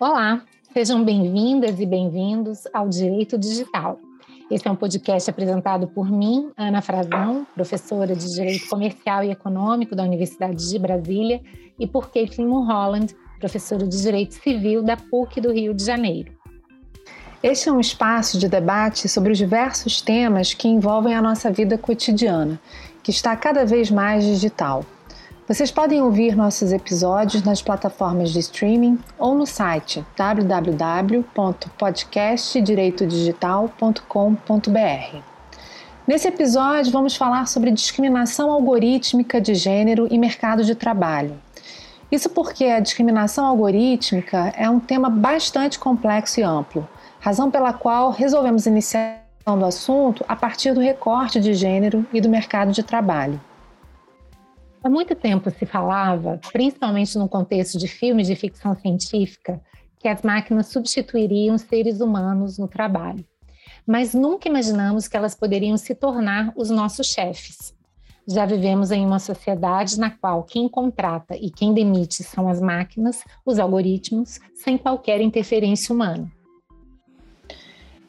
Olá, sejam bem-vindas e bem-vindos ao Direito Digital. Esse é um podcast apresentado por mim, Ana Frazão, professora de Direito Comercial e Econômico da Universidade de Brasília, e por Caitlin Mulholland, professora de Direito Civil da PUC do Rio de Janeiro. Este é um espaço de debate sobre os diversos temas que envolvem a nossa vida cotidiana, que está cada vez mais digital. Vocês podem ouvir nossos episódios nas plataformas de streaming ou no site www.podcastdireitodigital.com.br. Nesse episódio, vamos falar sobre discriminação algorítmica de gênero e mercado de trabalho. Isso porque a discriminação algorítmica é um tema bastante complexo e amplo, razão pela qual resolvemos iniciar o assunto a partir do recorte de gênero e do mercado de trabalho. Há muito tempo se falava, principalmente no contexto de filmes de ficção científica, que as máquinas substituiriam seres humanos no trabalho. Mas nunca imaginamos que elas poderiam se tornar os nossos chefes. Já vivemos em uma sociedade na qual quem contrata e quem demite são as máquinas, os algoritmos, sem qualquer interferência humana.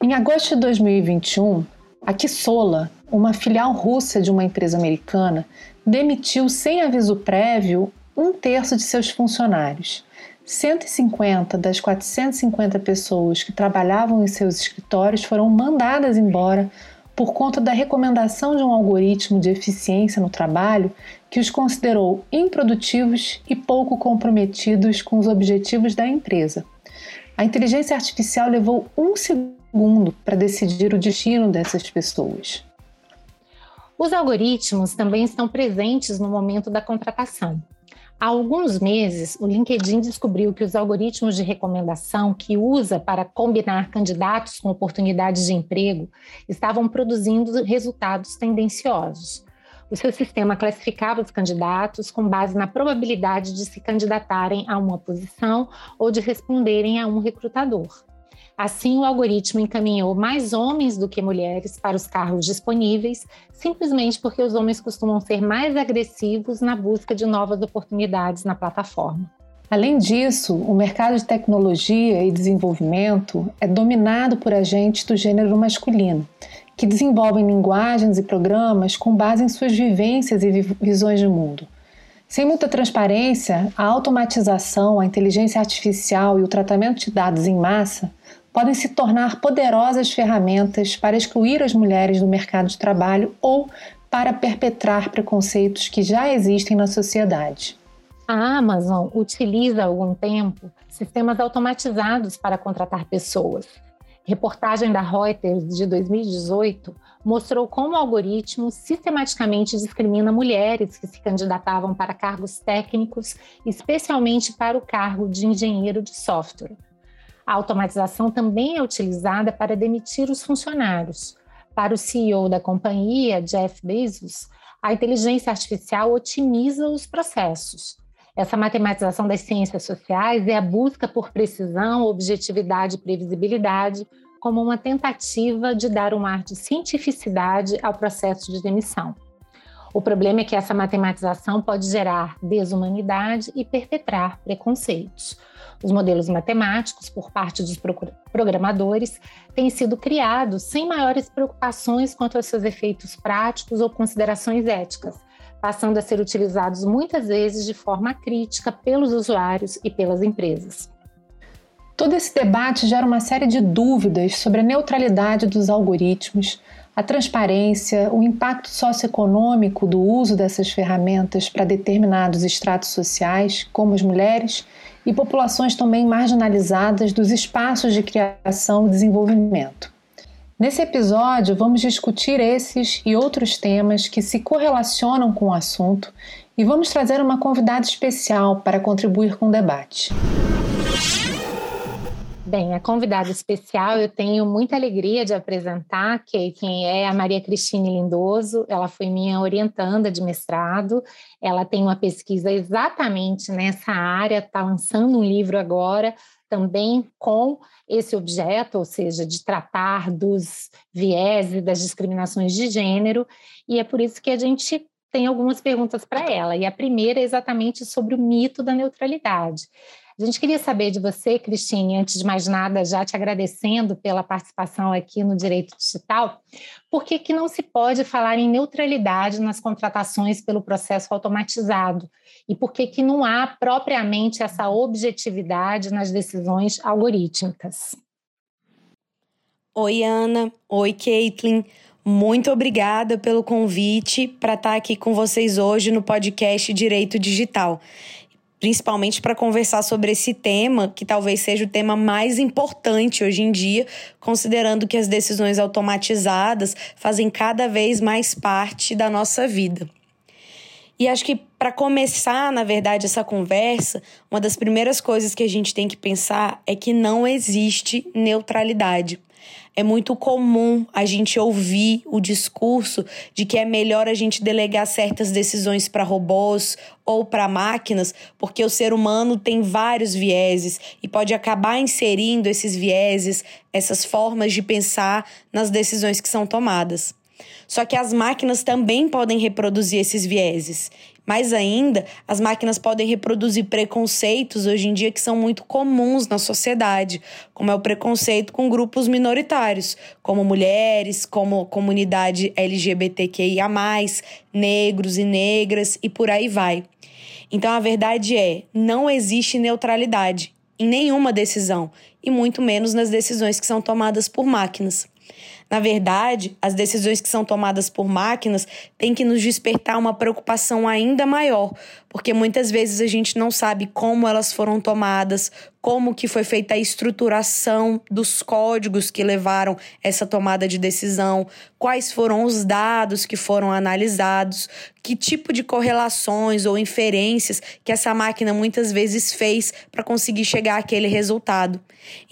Em agosto de 2021, a Kissola, uma filial russa de uma empresa americana, demitiu sem aviso prévio um terço de seus funcionários. 150 das 450 pessoas que trabalhavam em seus escritórios foram mandadas embora por conta da recomendação de um algoritmo de eficiência no trabalho que os considerou improdutivos e pouco comprometidos com os objetivos da empresa. A inteligência artificial levou um segundo para decidir o destino dessas pessoas. Os algoritmos também estão presentes no momento da contratação. Há alguns meses, o LinkedIn descobriu que os algoritmos de recomendação que usa para combinar candidatos com oportunidades de emprego estavam produzindo resultados tendenciosos. O seu sistema classificava os candidatos com base na probabilidade de se candidatarem a uma posição ou de responderem a um recrutador. Assim, o algoritmo encaminhou mais homens do que mulheres para os carros disponíveis, simplesmente porque os homens costumam ser mais agressivos na busca de novas oportunidades na plataforma. Além disso, o mercado de tecnologia e desenvolvimento é dominado por agentes do gênero masculino, que desenvolvem linguagens e programas com base em suas vivências e visões de mundo. Sem muita transparência, a automatização, a inteligência artificial e o tratamento de dados em massa podem se tornar poderosas ferramentas para excluir as mulheres do mercado de trabalho ou para perpetrar preconceitos que já existem na sociedade. A Amazon utiliza há algum tempo sistemas automatizados para contratar pessoas. Reportagem da Reuters de 2018 mostrou como o algoritmo sistematicamente discrimina mulheres que se candidatavam para cargos técnicos, especialmente para o cargo de engenheiro de software. A automatização também é utilizada para demitir os funcionários. Para o CEO da companhia, Jeff Bezos, a inteligência artificial otimiza os processos. Essa matematização das ciências sociais é a busca por precisão, objetividade e previsibilidade, como uma tentativa de dar um ar de cientificidade ao processo de demissão. O problema é que essa matematização pode gerar desumanidade e perpetrar preconceitos. Os modelos matemáticos, por parte dos programadores, têm sido criados sem maiores preocupações quanto aos seus efeitos práticos ou considerações éticas, passando a ser utilizados muitas vezes de forma crítica pelos usuários e pelas empresas. Todo esse debate gera uma série de dúvidas sobre a neutralidade dos algoritmos, a transparência, o impacto socioeconômico do uso dessas ferramentas para determinados estratos sociais, como as mulheres, e populações também marginalizadas dos espaços de criação e desenvolvimento. Nesse episódio, vamos discutir esses e outros temas que se correlacionam com o assunto e vamos trazer uma convidada especial para contribuir com o debate. Bem, a convidada especial eu tenho muita alegria de apresentar, que quem é a Maria Cristine Lindoso. Ela foi minha orientanda de mestrado. Ela tem uma pesquisa exatamente nessa área, está lançando um livro agora também com esse objeto, ou seja, de tratar dos viés e das discriminações de gênero. E é por isso que a gente tem algumas perguntas para ela. E a primeira é exatamente sobre o mito da neutralidade. A gente queria saber de você, Cristine, antes de mais nada, já te agradecendo pela participação aqui no Direito Digital, por que, que não se pode falar em neutralidade nas contratações pelo processo automatizado? E por que, que não há propriamente essa objetividade nas decisões algorítmicas? Oi, Ana. Oi, Caitlin. Muito obrigada pelo convite para estar aqui com vocês hoje no podcast Direito Digital principalmente para conversar sobre esse tema, que talvez seja o tema mais importante hoje em dia, considerando que as decisões automatizadas fazem cada vez mais parte da nossa vida. E acho que para começar, na verdade, essa conversa, uma das primeiras coisas que a gente tem que pensar é que não existe neutralidade. É muito comum a gente ouvir o discurso de que é melhor a gente delegar certas decisões para robôs ou para máquinas, porque o ser humano tem vários vieses e pode acabar inserindo esses vieses, essas formas de pensar nas decisões que são tomadas. Só que as máquinas também podem reproduzir esses vieses. Mais ainda, as máquinas podem reproduzir preconceitos hoje em dia que são muito comuns na sociedade, como é o preconceito com grupos minoritários, como mulheres, como comunidade LGBTQIA, negros e negras e por aí vai. Então a verdade é: não existe neutralidade em nenhuma decisão, e muito menos nas decisões que são tomadas por máquinas. Na verdade, as decisões que são tomadas por máquinas têm que nos despertar uma preocupação ainda maior, porque muitas vezes a gente não sabe como elas foram tomadas, como que foi feita a estruturação dos códigos que levaram essa tomada de decisão, quais foram os dados que foram analisados, que tipo de correlações ou inferências que essa máquina muitas vezes fez para conseguir chegar àquele resultado.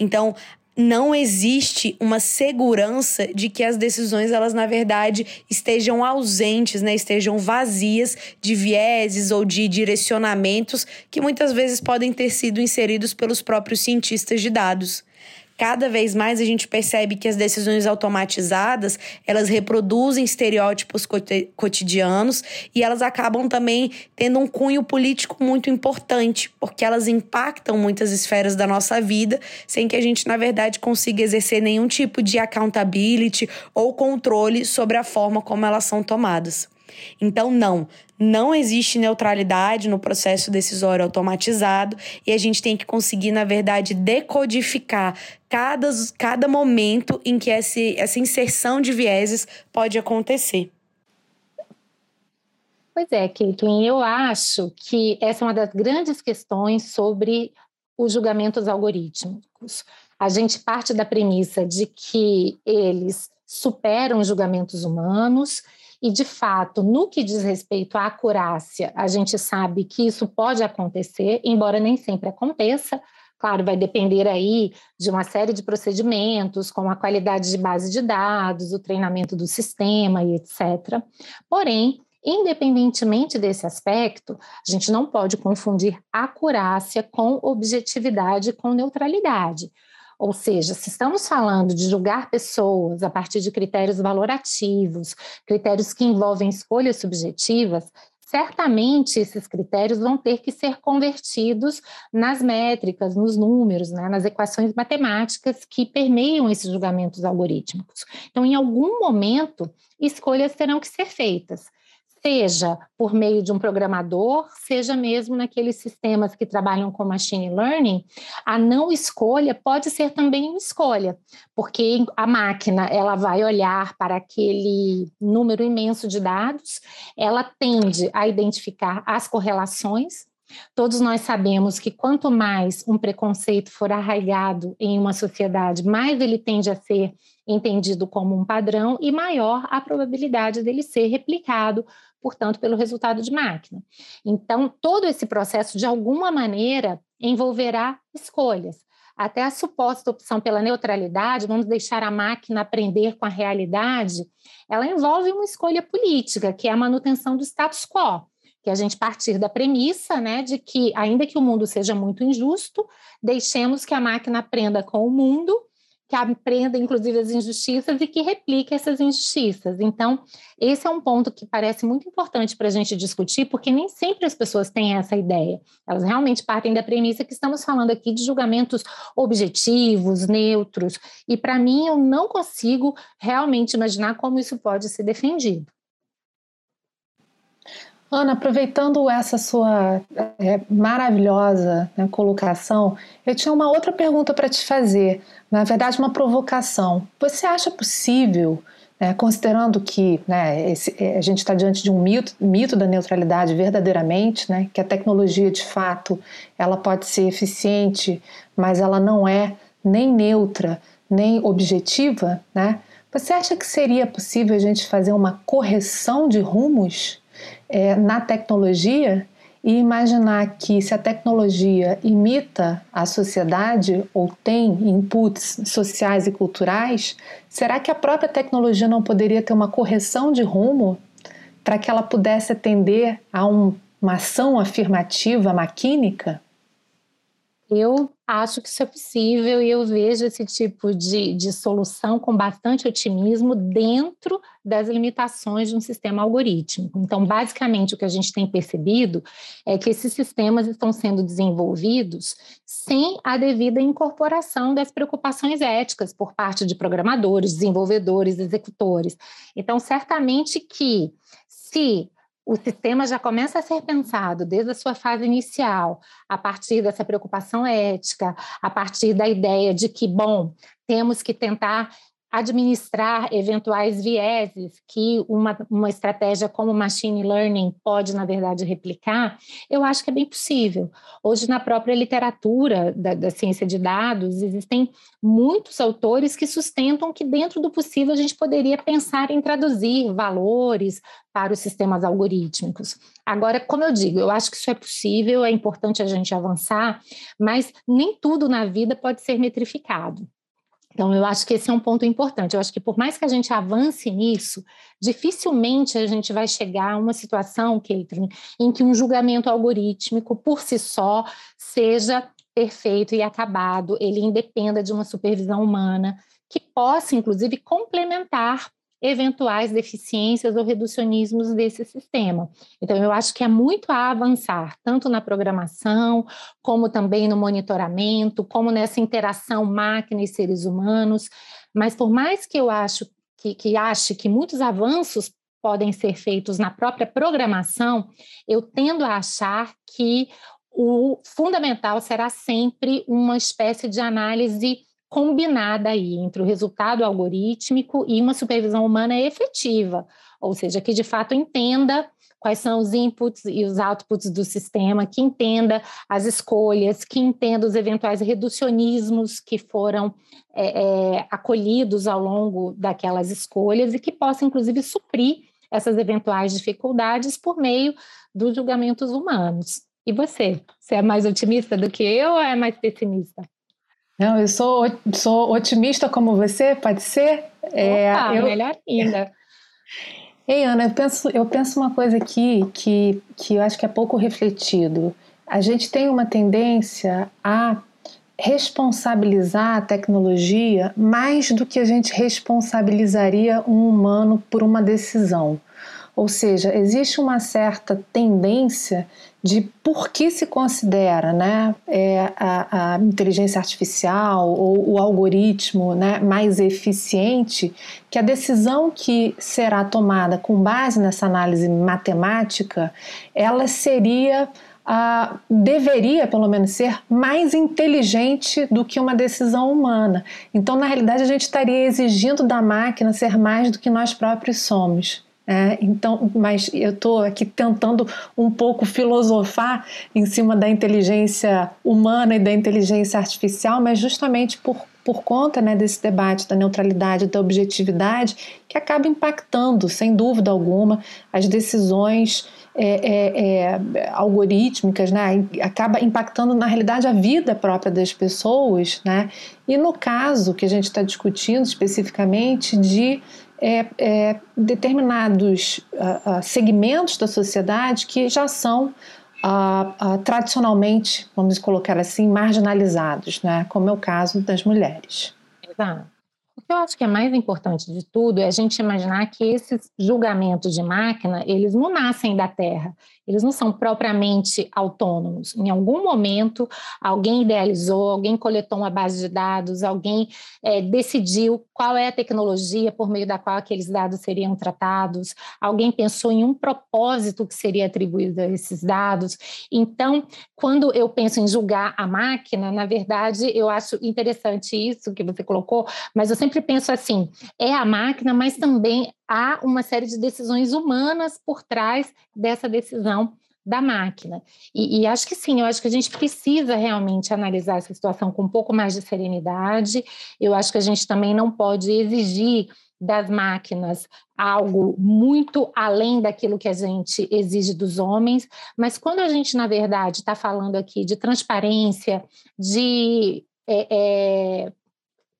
Então, não existe uma segurança de que as decisões elas na verdade estejam ausentes, né, estejam vazias de vieses ou de direcionamentos que muitas vezes podem ter sido inseridos pelos próprios cientistas de dados. Cada vez mais a gente percebe que as decisões automatizadas, elas reproduzem estereótipos cotidianos e elas acabam também tendo um cunho político muito importante, porque elas impactam muitas esferas da nossa vida, sem que a gente, na verdade, consiga exercer nenhum tipo de accountability ou controle sobre a forma como elas são tomadas. Então, não, não existe neutralidade no processo decisório automatizado e a gente tem que conseguir, na verdade, decodificar cada, cada momento em que esse, essa inserção de vieses pode acontecer. Pois é, Caitlin, eu acho que essa é uma das grandes questões sobre os julgamentos algorítmicos. A gente parte da premissa de que eles superam julgamentos humanos e, de fato, no que diz respeito à acurácia, a gente sabe que isso pode acontecer, embora nem sempre aconteça. Claro, vai depender aí de uma série de procedimentos, como a qualidade de base de dados, o treinamento do sistema e etc. Porém, Independentemente desse aspecto, a gente não pode confundir acurácia com objetividade com neutralidade. Ou seja, se estamos falando de julgar pessoas a partir de critérios valorativos, critérios que envolvem escolhas subjetivas, certamente esses critérios vão ter que ser convertidos nas métricas, nos números, né, nas equações matemáticas que permeiam esses julgamentos algorítmicos. Então, em algum momento, escolhas terão que ser feitas seja por meio de um programador, seja mesmo naqueles sistemas que trabalham com machine learning, a não escolha pode ser também uma escolha, porque a máquina ela vai olhar para aquele número imenso de dados, ela tende a identificar as correlações. Todos nós sabemos que quanto mais um preconceito for arraigado em uma sociedade, mais ele tende a ser entendido como um padrão e maior a probabilidade dele ser replicado portanto, pelo resultado de máquina. Então, todo esse processo, de alguma maneira, envolverá escolhas. Até a suposta opção pela neutralidade, vamos deixar a máquina aprender com a realidade, ela envolve uma escolha política, que é a manutenção do status quo que a gente partir da premissa, né, de que ainda que o mundo seja muito injusto, deixemos que a máquina aprenda com o mundo, que aprenda, inclusive, as injustiças e que replique essas injustiças. Então, esse é um ponto que parece muito importante para a gente discutir, porque nem sempre as pessoas têm essa ideia. Elas realmente partem da premissa que estamos falando aqui de julgamentos objetivos, neutros, e para mim eu não consigo realmente imaginar como isso pode ser defendido. Ana, aproveitando essa sua é, maravilhosa né, colocação, eu tinha uma outra pergunta para te fazer, na verdade, uma provocação. Você acha possível, né, considerando que né, esse, é, a gente está diante de um mito, mito da neutralidade verdadeiramente, né, que a tecnologia de fato ela pode ser eficiente, mas ela não é nem neutra, nem objetiva, né? Você acha que seria possível a gente fazer uma correção de rumos? É, na tecnologia e imaginar que se a tecnologia imita a sociedade ou tem inputs sociais e culturais, será que a própria tecnologia não poderia ter uma correção de rumo para que ela pudesse atender a um, uma ação afirmativa maquínica? Eu acho que isso é possível e eu vejo esse tipo de, de solução com bastante otimismo dentro das limitações de um sistema algorítmico. Então, basicamente, o que a gente tem percebido é que esses sistemas estão sendo desenvolvidos sem a devida incorporação das preocupações éticas por parte de programadores, desenvolvedores, executores. Então, certamente que se o sistema já começa a ser pensado desde a sua fase inicial, a partir dessa preocupação ética, a partir da ideia de que, bom, temos que tentar administrar eventuais vieses que uma, uma estratégia como machine learning pode, na verdade, replicar, eu acho que é bem possível. Hoje, na própria literatura da, da ciência de dados, existem muitos autores que sustentam que, dentro do possível, a gente poderia pensar em traduzir valores para os sistemas algorítmicos. Agora, como eu digo, eu acho que isso é possível, é importante a gente avançar, mas nem tudo na vida pode ser metrificado. Então, eu acho que esse é um ponto importante. Eu acho que por mais que a gente avance nisso, dificilmente a gente vai chegar a uma situação, Caitlin, em que um julgamento algorítmico, por si só, seja perfeito e acabado, ele independa de uma supervisão humana, que possa, inclusive, complementar eventuais deficiências ou reducionismos desse sistema. Então, eu acho que é muito a avançar, tanto na programação, como também no monitoramento, como nessa interação máquina e seres humanos. Mas por mais que eu acho que, que ache que muitos avanços podem ser feitos na própria programação, eu tendo a achar que o fundamental será sempre uma espécie de análise combinada aí entre o resultado algorítmico e uma supervisão humana efetiva, ou seja, que de fato entenda quais são os inputs e os outputs do sistema, que entenda as escolhas, que entenda os eventuais reducionismos que foram é, é, acolhidos ao longo daquelas escolhas e que possa, inclusive, suprir essas eventuais dificuldades por meio dos julgamentos humanos. E você? Você é mais otimista do que eu ou é mais pessimista? Não, eu sou, sou otimista como você, pode ser? É, Opa, eu... melhor ainda. Ei, Ana, eu penso, eu penso uma coisa aqui que, que eu acho que é pouco refletido. A gente tem uma tendência a responsabilizar a tecnologia mais do que a gente responsabilizaria um humano por uma decisão. Ou seja, existe uma certa tendência de por que se considera né, é, a, a, inteligência artificial ou o algoritmo né, mais eficiente, que a decisão que será tomada com base nessa análise matemática, ela seria Uh, deveria, pelo menos, ser mais inteligente do que uma decisão humana. Então, na realidade, a gente estaria exigindo da máquina ser mais do que nós próprios somos. É, então, mas eu estou aqui tentando um pouco filosofar em cima da inteligência humana e da inteligência artificial, mas justamente por, por conta né, desse debate da neutralidade, da objetividade, que acaba impactando, sem dúvida alguma, as decisões é, é, é, algorítmicas, né, acaba impactando na realidade a vida própria das pessoas, né, e no caso que a gente está discutindo especificamente de é, é, determinados uh, segmentos da sociedade que já são uh, tradicionalmente, vamos colocar assim, marginalizados, né? como é o caso das mulheres. Exato. O que eu acho que é mais importante de tudo é a gente imaginar que esses julgamentos de máquina, eles não nascem da Terra, eles não são propriamente autônomos. Em algum momento, alguém idealizou, alguém coletou uma base de dados, alguém é, decidiu qual é a tecnologia por meio da qual aqueles dados seriam tratados, alguém pensou em um propósito que seria atribuído a esses dados. Então, quando eu penso em julgar a máquina, na verdade, eu acho interessante isso que você colocou, mas eu sempre penso assim: é a máquina, mas também há uma série de decisões humanas por trás dessa decisão da máquina. E, e, acho que sim, eu acho que a gente precisa realmente analisar essa situação com um pouco mais de serenidade. Eu acho que a gente também não pode exigir das máquinas algo muito além daquilo que a gente exige dos homens, mas quando a gente, na verdade, está falando aqui de transparência, de é, é,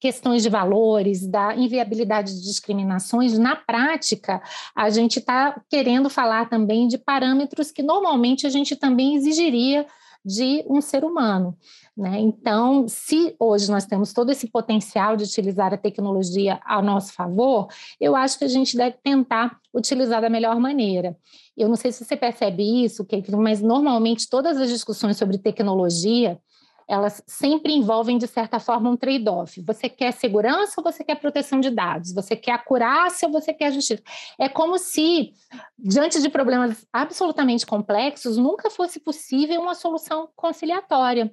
questões de valores, da inviabilidade de discriminações, na prática, a gente está querendo falar também de parâmetros que normalmente a gente também exigiria de um ser humano. Né? Então, se hoje nós temos todo esse potencial de utilizar a tecnologia a nosso favor, eu acho que a gente deve tentar utilizar da melhor maneira. Eu não sei se você percebe isso, mas normalmente todas as discussões sobre tecnologia elas sempre envolvem, de certa forma, um trade-off. Você quer segurança ou você quer proteção de dados? Você quer acurácia ou você quer justiça? É como se, diante de problemas absolutamente complexos, nunca fosse possível uma solução conciliatória.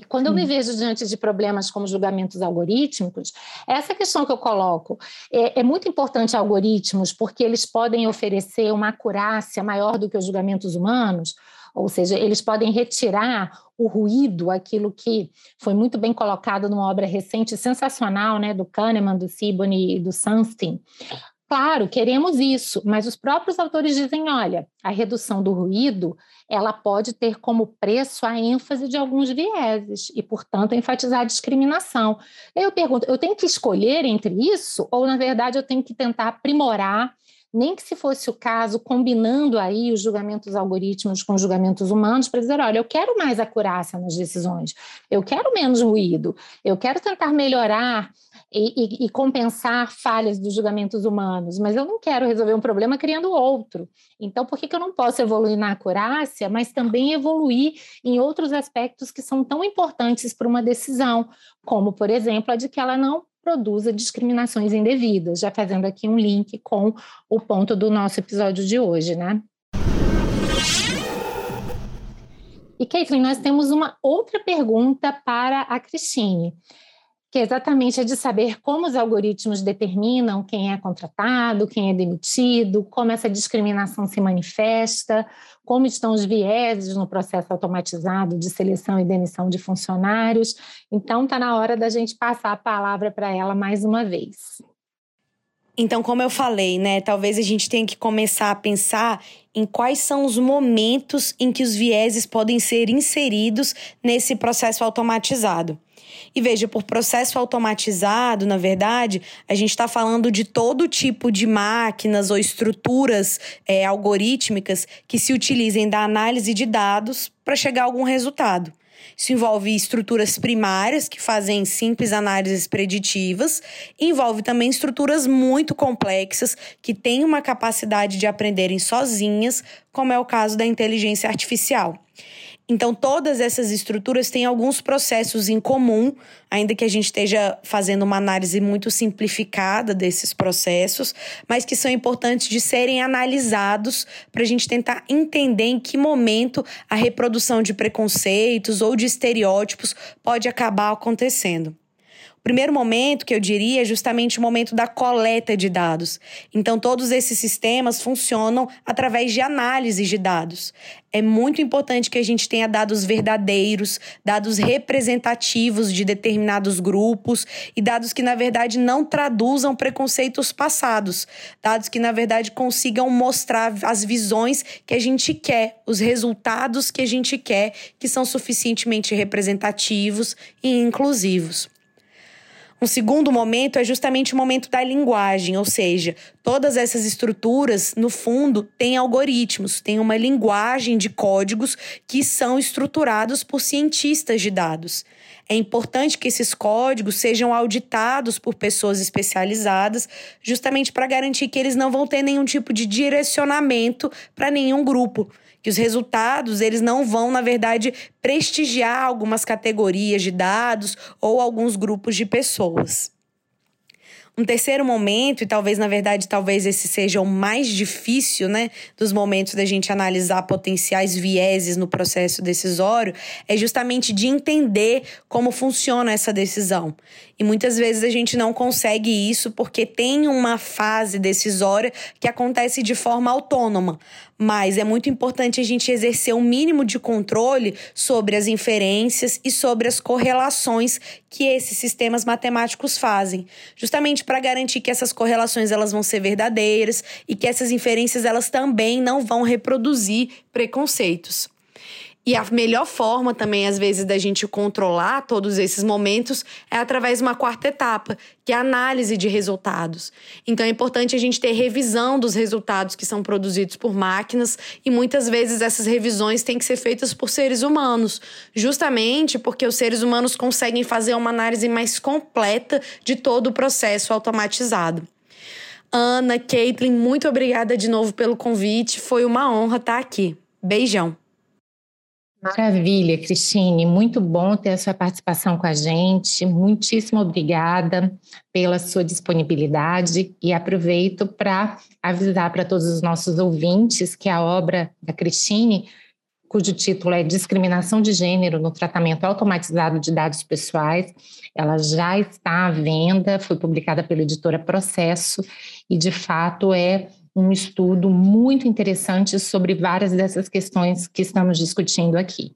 E quando eu me vejo diante de problemas como julgamentos algorítmicos, essa questão que eu coloco é, é, muito importante algoritmos, porque eles podem oferecer uma acurácia maior do que os julgamentos humanos, ou seja, eles podem retirar o ruído, aquilo que foi muito bem colocado numa obra recente, sensacional, né, do Kahneman, do Sibony e do Sunstein. Claro, queremos isso, mas os próprios autores dizem, olha, a redução do ruído, ela pode ter como preço a ênfase de alguns vieses e, portanto, enfatizar a discriminação. Eu pergunto, eu tenho que escolher entre isso ou, na verdade, eu tenho que tentar aprimorar nem que se fosse o caso, combinando aí os julgamentos algoritmos com os julgamentos humanos, para dizer: olha, eu quero mais acurácia nas decisões, eu quero menos ruído, eu quero tentar melhorar e, e, e, compensar falhas dos julgamentos humanos, mas eu não quero resolver um problema criando outro. Então, por que, que eu não posso evoluir na acurácia, mas também evoluir em outros aspectos que são tão importantes para uma decisão, como, por exemplo, a de que ela não produza discriminações indevidas, já fazendo aqui um link com o ponto do nosso episódio de hoje, né? E, Caitlin, nós temos uma outra pergunta para a Cristine que é exatamente a de saber como os algoritmos determinam quem é contratado, quem é demitido, como essa discriminação se manifesta, como estão os vieses no processo automatizado de seleção e demissão de funcionários. Então, está na hora da gente passar a palavra para ela mais uma vez. Então, como eu falei, né, talvez a gente tenha que começar a pensar em quais são os momentos em que os vieses podem ser inseridos nesse processo automatizado. E veja, por processo automatizado, na verdade, a gente está falando de todo tipo de máquinas ou estruturas é, algorítmicas que se utilizem da análise de dados para chegar a algum resultado. Isso envolve estruturas primárias, que fazem simples análises preditivas, envolve também estruturas muito complexas, que têm uma capacidade de aprenderem sozinhas, como é o caso da inteligência artificial. Então, todas essas estruturas têm alguns processos em comum, ainda que a gente esteja fazendo uma análise muito simplificada desses processos, mas que são importantes de serem analisados para a gente tentar entender em que momento a reprodução de preconceitos ou de estereótipos pode acabar acontecendo. O primeiro momento que eu diria é justamente o momento da coleta de dados. Então, todos esses sistemas funcionam através de análise de dados. É muito importante que a gente tenha dados verdadeiros, dados representativos de determinados grupos e dados que, na verdade, não traduzam preconceitos passados. Dados que, na verdade, consigam mostrar as visões que a gente quer, os resultados que a gente quer, que são suficientemente representativos e inclusivos. Um segundo momento é justamente o momento da linguagem, ou seja, todas essas estruturas, no fundo, têm algoritmos, têm uma linguagem de códigos que são estruturados por cientistas de dados. É importante que esses códigos sejam auditados por pessoas especializadas, justamente para garantir que eles não vão ter nenhum tipo de direcionamento para nenhum grupo que os resultados eles não vão, na verdade, prestigiar algumas categorias de dados ou alguns grupos de pessoas. Um terceiro momento, e talvez, na verdade, talvez esse seja o mais difícil, né, dos momentos da gente analisar potenciais vieses no processo decisório, é justamente de entender como funciona essa decisão. E muitas vezes a gente não consegue isso porque tem uma fase decisória que acontece de forma autônoma. Mas é muito importante a gente exercer um mínimo de controle sobre as inferências e sobre as correlações que esses sistemas matemáticos fazem, justamente para garantir que essas correlações elas vão ser verdadeiras e que essas inferências elas também não vão reproduzir preconceitos. E a melhor forma também, às vezes, da gente controlar todos esses momentos é através de uma quarta etapa, que é a análise de resultados. Então é importante a gente ter revisão dos resultados que são produzidos por máquinas, e muitas vezes essas revisões têm que ser feitas por seres humanos, justamente porque os seres humanos conseguem fazer uma análise mais completa de todo o processo automatizado. Ana, Caitlin, muito obrigada de novo pelo convite. Foi uma honra estar aqui. Beijão. Maravilha, Cristine. Muito bom ter a sua participação com a gente. Muitíssimo obrigada pela sua disponibilidade e aproveito para avisar para todos os nossos ouvintes que a obra da Cristine, cujo título é Discriminação de Gênero no Tratamento Automatizado de Dados Pessoais, ela já está à venda, foi publicada pela editora Processo e, de fato, é um estudo muito interessante sobre várias dessas questões que estamos discutindo aqui.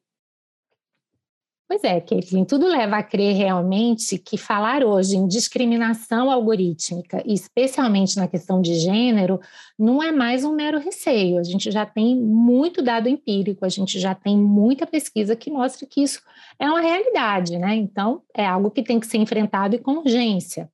Pois é, Caitlin, tudo leva a crer realmente que falar hoje em discriminação algorítmica, especialmente na questão de gênero, não é mais um mero receio. A gente já tem muito dado empírico, a gente já tem muita pesquisa que mostra que isso é uma realidade, né? Então, é algo que tem que ser enfrentado e com urgência.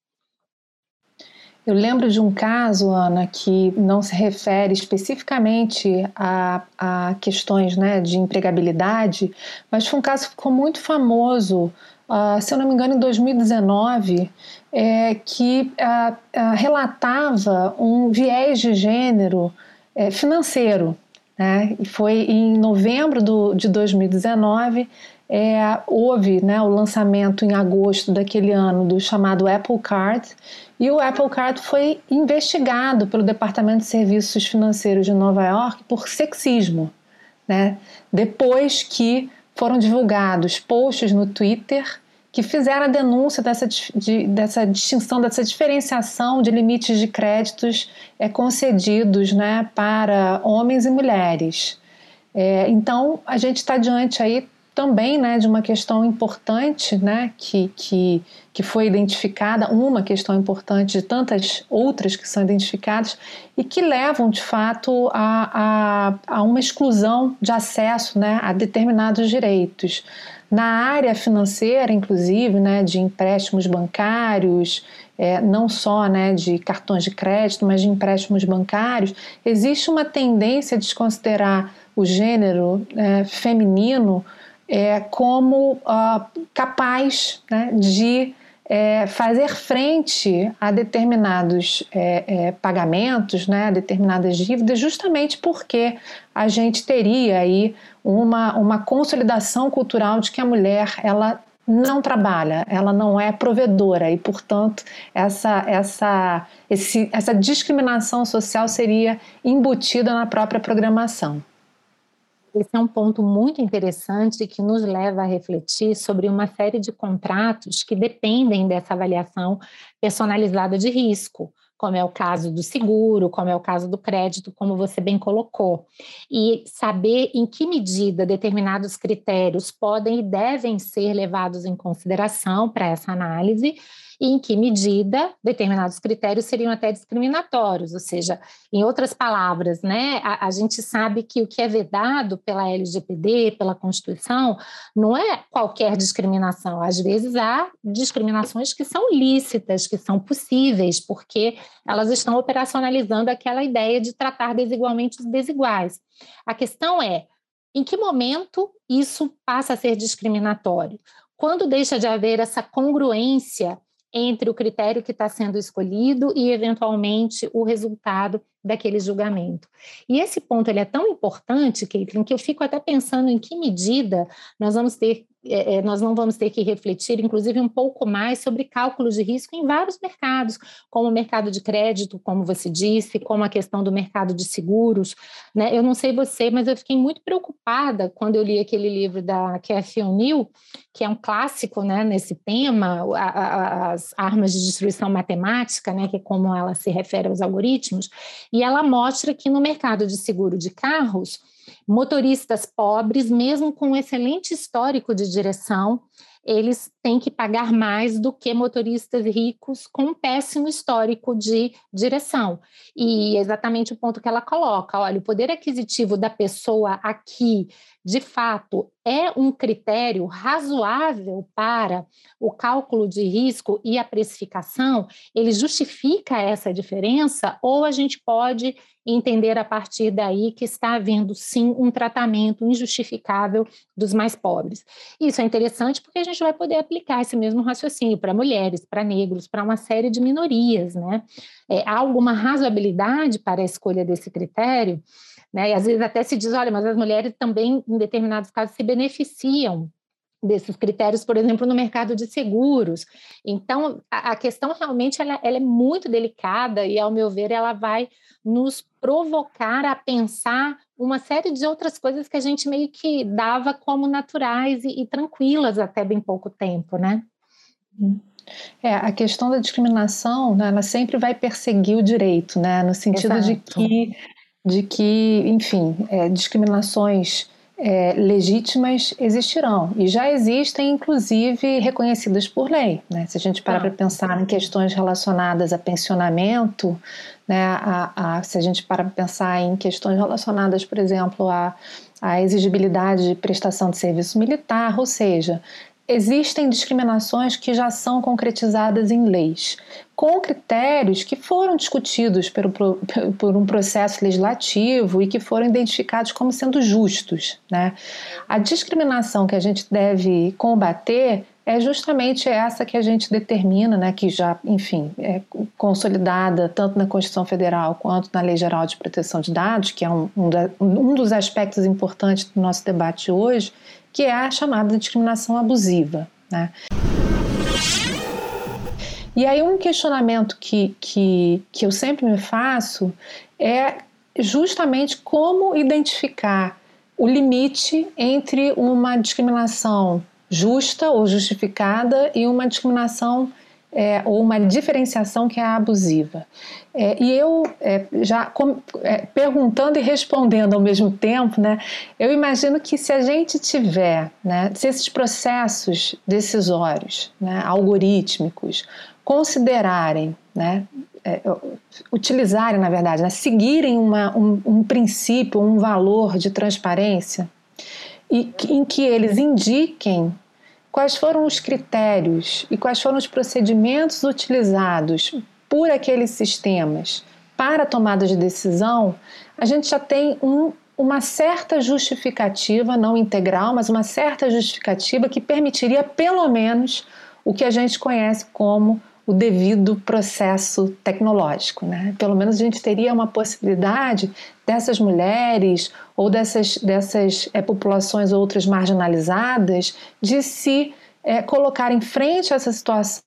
Eu lembro de um caso, Ana, que não se refere especificamente a, a questões né, de empregabilidade, mas foi um caso que ficou muito famoso, uh, se eu não me engano, em 2019, é, que uh, uh, relatava um viés de gênero é, financeiro. Né? E foi em novembro do, de 2019 é, houve né, o lançamento em agosto daquele ano do chamado Apple Card, e o Apple Card foi investigado pelo Departamento de Serviços Financeiros de Nova York por sexismo, né? depois que foram divulgados posts no Twitter que fizeram a denúncia dessa, de, dessa distinção, dessa diferenciação de limites de créditos é, concedidos né, para homens e mulheres. É, então, a gente está diante aí também né, de uma questão importante né, que, que, que foi identificada, uma questão importante de tantas outras que são identificadas e que levam de fato a, a, a uma exclusão de acesso né, a determinados direitos. Na área financeira, inclusive, né, de empréstimos bancários, é, não só né, de cartões de crédito, mas de empréstimos bancários, existe uma tendência a desconsiderar o gênero é, feminino é, como uh, capaz né, de é, fazer frente a determinados é, é, pagamentos, né, a determinadas dívidas, justamente porque a gente teria aí uma, uma consolidação cultural de que a mulher ela não trabalha, ela não é provedora e, portanto, essa, essa, esse, essa discriminação social seria embutida na própria programação. Esse é um ponto muito interessante que nos leva a refletir sobre uma série de contratos que dependem dessa avaliação personalizada de risco, como é o caso do seguro, como é o caso do crédito, como você bem colocou. E saber em que medida determinados critérios podem e devem ser levados em consideração para essa análise e em que medida determinados critérios seriam até discriminatórios, ou seja, em outras palavras, né, a, a gente sabe que o que é vedado pela LGPD, pela Constituição, não é qualquer discriminação, às vezes há discriminações que são lícitas, que são possíveis, porque elas estão operacionalizando aquela ideia de tratar desigualmente os desiguais. A questão é, em que momento isso passa a ser discriminatório? Quando deixa de haver essa congruência entre o critério que está sendo escolhido e, eventualmente, o resultado daquele julgamento. E esse ponto ele é tão importante, Caitlin, que eu fico até pensando em que medida nós vamos ter é, é, nós não vamos ter que refletir, inclusive, um pouco mais sobre cálculos de risco em vários mercados, como o mercado de crédito, como você disse, como a questão do mercado de seguros. Né? Eu não sei você, mas eu fiquei muito preocupada quando eu li aquele livro da Cathy O'Neill, que é um clássico né, nesse tema, as armas de destruição matemática, né, que é como ela se refere aos algoritmos, e ela mostra que no mercado de seguro de carros, motoristas pobres, mesmo com um excelente histórico de direção, eles têm que pagar mais do que motoristas ricos com um péssimo histórico de direção. E é exatamente o ponto que ela coloca: olha, o poder aquisitivo da pessoa aqui, de fato, é um critério razoável para o cálculo de risco e a precificação, ele justifica essa diferença, ou a gente pode entender a partir daí que está havendo sim um tratamento injustificável dos mais pobres. Isso é interessante porque a gente vai poder aplicar esse mesmo raciocínio para mulheres, para negros, para uma série de minorias, né? É, há alguma razoabilidade para a escolha desse critério? Né? E às vezes até se diz, olha, mas as mulheres também, em determinados casos, se beneficiam desses critérios, por exemplo, no mercado de seguros. Então, a, a questão realmente ela, ela, é muito delicada e, ao meu ver, ela vai nos provocar a pensar uma série de outras coisas que a gente meio que dava como naturais e, e tranquilas até bem pouco tempo, né? É, a questão da discriminação, né, ela sempre vai perseguir o direito, né, no sentido Exato. de que, de que, enfim, é, discriminações é, legítimas existirão e já existem, inclusive, reconhecidas por lei. Né? Se a gente parar ah. para pensar em questões relacionadas a pensionamento, né, a, a, se a gente parar para pensar em questões relacionadas, por exemplo, à, à exigibilidade de prestação de serviço militar, ou seja, existem discriminações que já são concretizadas em leis, com critérios que foram discutidos por, por, um processo legislativo e que foram identificados como sendo justos. Né? A discriminação que a gente deve combater é justamente essa que a gente determina, né, que já, enfim, é consolidada tanto na Constituição Federal quanto na Lei Geral de Proteção de Dados, que é um, um, da, um dos aspectos importantes do nosso debate hoje, que é a chamada discriminação abusiva. Né? E aí um questionamento que, que, que eu sempre me faço é justamente como identificar o limite entre uma discriminação justa ou justificada e uma discriminação é, ou uma diferenciação que é abusiva. É, e eu, é, já com, é, perguntando e respondendo ao mesmo tempo, né, eu imagino que se a gente tiver, né, se esses processos decisórios, né, algorítmicos, considerarem, né, é, utilizarem, na verdade, né, seguirem uma, um, um princípio, um valor de transparência, e em que eles indiquem quais foram os critérios e quais foram os procedimentos utilizados por aqueles sistemas para a tomada de decisão, a gente já tem um, uma certa justificativa, não integral, mas uma certa justificativa que permitiria, pelo menos, o que a gente conhece como o devido processo tecnológico. Né? Pelo menos a gente teria uma possibilidade dessas mulheres ou dessas, dessas é, populações outras marginalizadas de se é, colocar em frente a essa situação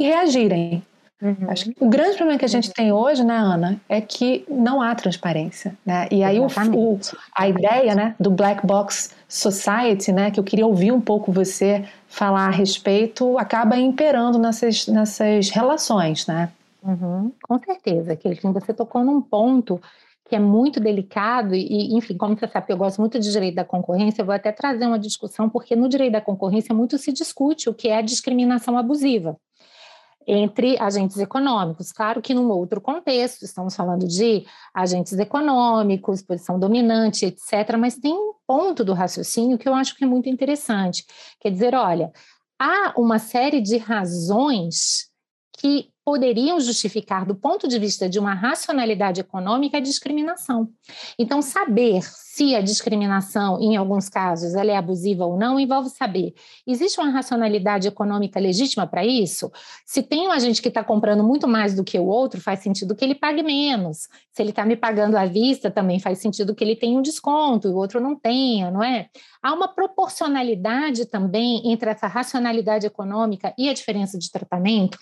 e reagirem. Uhum. Acho que o grande problema que a gente tem hoje, né, Ana, é que não há transparência. Né? E aí o, o, a ideia né, do Black Box Society, né, que eu queria ouvir um pouco você falar a respeito, acaba imperando nessas, nessas relações, né? Uhum. Com certeza, que você tocou num ponto que é muito delicado e, enfim, como você sabe, eu gosto muito de direito da concorrência, eu vou até trazer uma discussão, porque no direito da concorrência muito se discute o que é a discriminação abusiva. Entre agentes econômicos. Claro que num outro contexto, estamos falando de agentes econômicos, posição dominante, etc., mas tem um ponto do raciocínio que eu acho que é muito interessante. Quer dizer, olha, há uma série de razões que poderiam justificar, do ponto de vista de uma racionalidade econômica, a discriminação. Então, saber se a discriminação, em alguns casos, ela é abusiva ou não, envolve saber, existe uma racionalidade econômica legítima para isso? Se tem um agente que está comprando muito mais do que o outro, faz sentido que ele pague menos. Se ele está me pagando à vista, também faz sentido que ele tenha um desconto e o outro não tenha, não é? Há uma proporcionalidade também entre essa racionalidade econômica e a diferença de tratamento.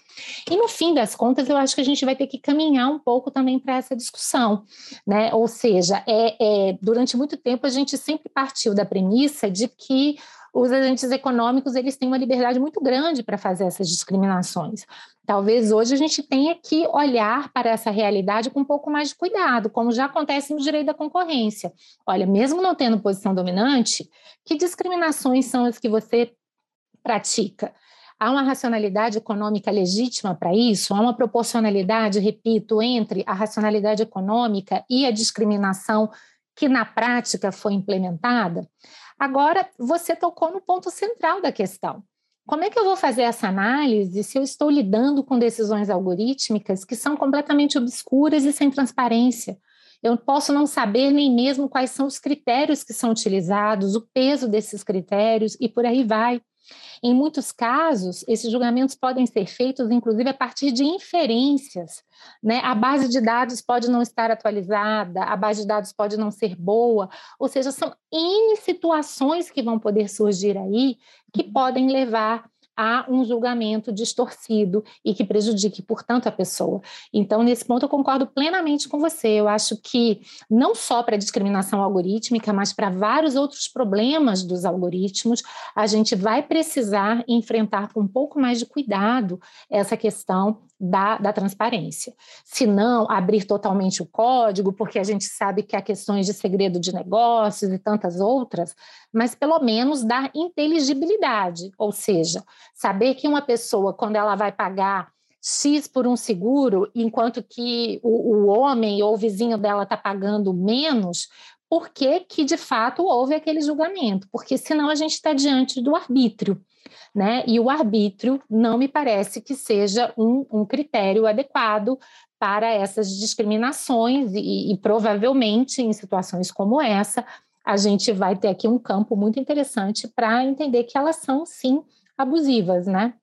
E no fim das contas, eu acho que a gente vai ter que caminhar um pouco também para essa discussão, né? Ou seja, é, é durante muito tempo a gente sempre partiu da premissa de que os agentes econômicos eles têm uma liberdade muito grande para fazer essas discriminações. Talvez hoje a gente tenha que olhar para essa realidade com um pouco mais de cuidado, como já acontece no direito da concorrência. Olha, mesmo não tendo posição dominante, que discriminações são as que você pratica? Há uma racionalidade econômica legítima para isso? Há uma proporcionalidade, repito, entre a racionalidade econômica e a discriminação que na prática foi implementada. Agora, você tocou no ponto central da questão. Como é que eu vou fazer essa análise se eu estou lidando com decisões algorítmicas que são completamente obscuras e sem transparência? Eu posso não saber nem mesmo quais são os critérios que são utilizados, o peso desses critérios e por aí vai. Em muitos casos, esses julgamentos podem ser feitos, inclusive, a partir de inferências. Né? A base de dados pode não estar atualizada, a base de dados pode não ser boa, ou seja, são N situações que vão poder surgir aí que uhum. podem levar a um julgamento distorcido e que prejudique, portanto, a pessoa. Então, nesse ponto, eu concordo plenamente com você. Eu acho que não só para a discriminação algorítmica, mas para vários outros problemas dos algoritmos, a gente vai precisar enfrentar com um pouco mais de cuidado essa questão da, da transparência. Se não, abrir totalmente o código, porque a gente sabe que há questões de segredo de negócios e tantas outras, mas pelo menos dar inteligibilidade, ou seja, saber que uma pessoa, quando ela vai pagar X por um seguro, enquanto que o, o homem ou o vizinho dela está pagando menos, por que, que de fato houve aquele julgamento? Porque senão a gente está diante do arbítrio né? E o arbítrio não me parece que seja um, um critério adequado para essas discriminações, e, e provavelmente em situações como essa, a gente vai ter aqui um campo muito interessante para entender que elas são sim abusivas, né?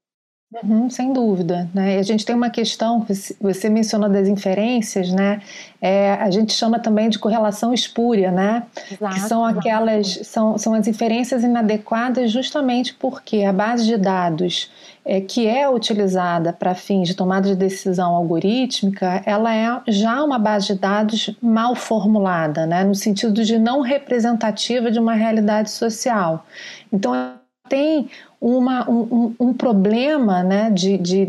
Uhum, sem dúvida. Né? a gente tem uma questão, você mencionou das inferências, né? É, a gente chama também de correlação espúria, né? Exato, que são aquelas, são, são as inferências inadequadas justamente porque a base de dados é, que é utilizada para fins de tomada de decisão algorítmica, ela é já uma base de dados mal formulada, né? No sentido de não representativa de uma realidade social. Então, tem uma, um, um, problema né, de, de,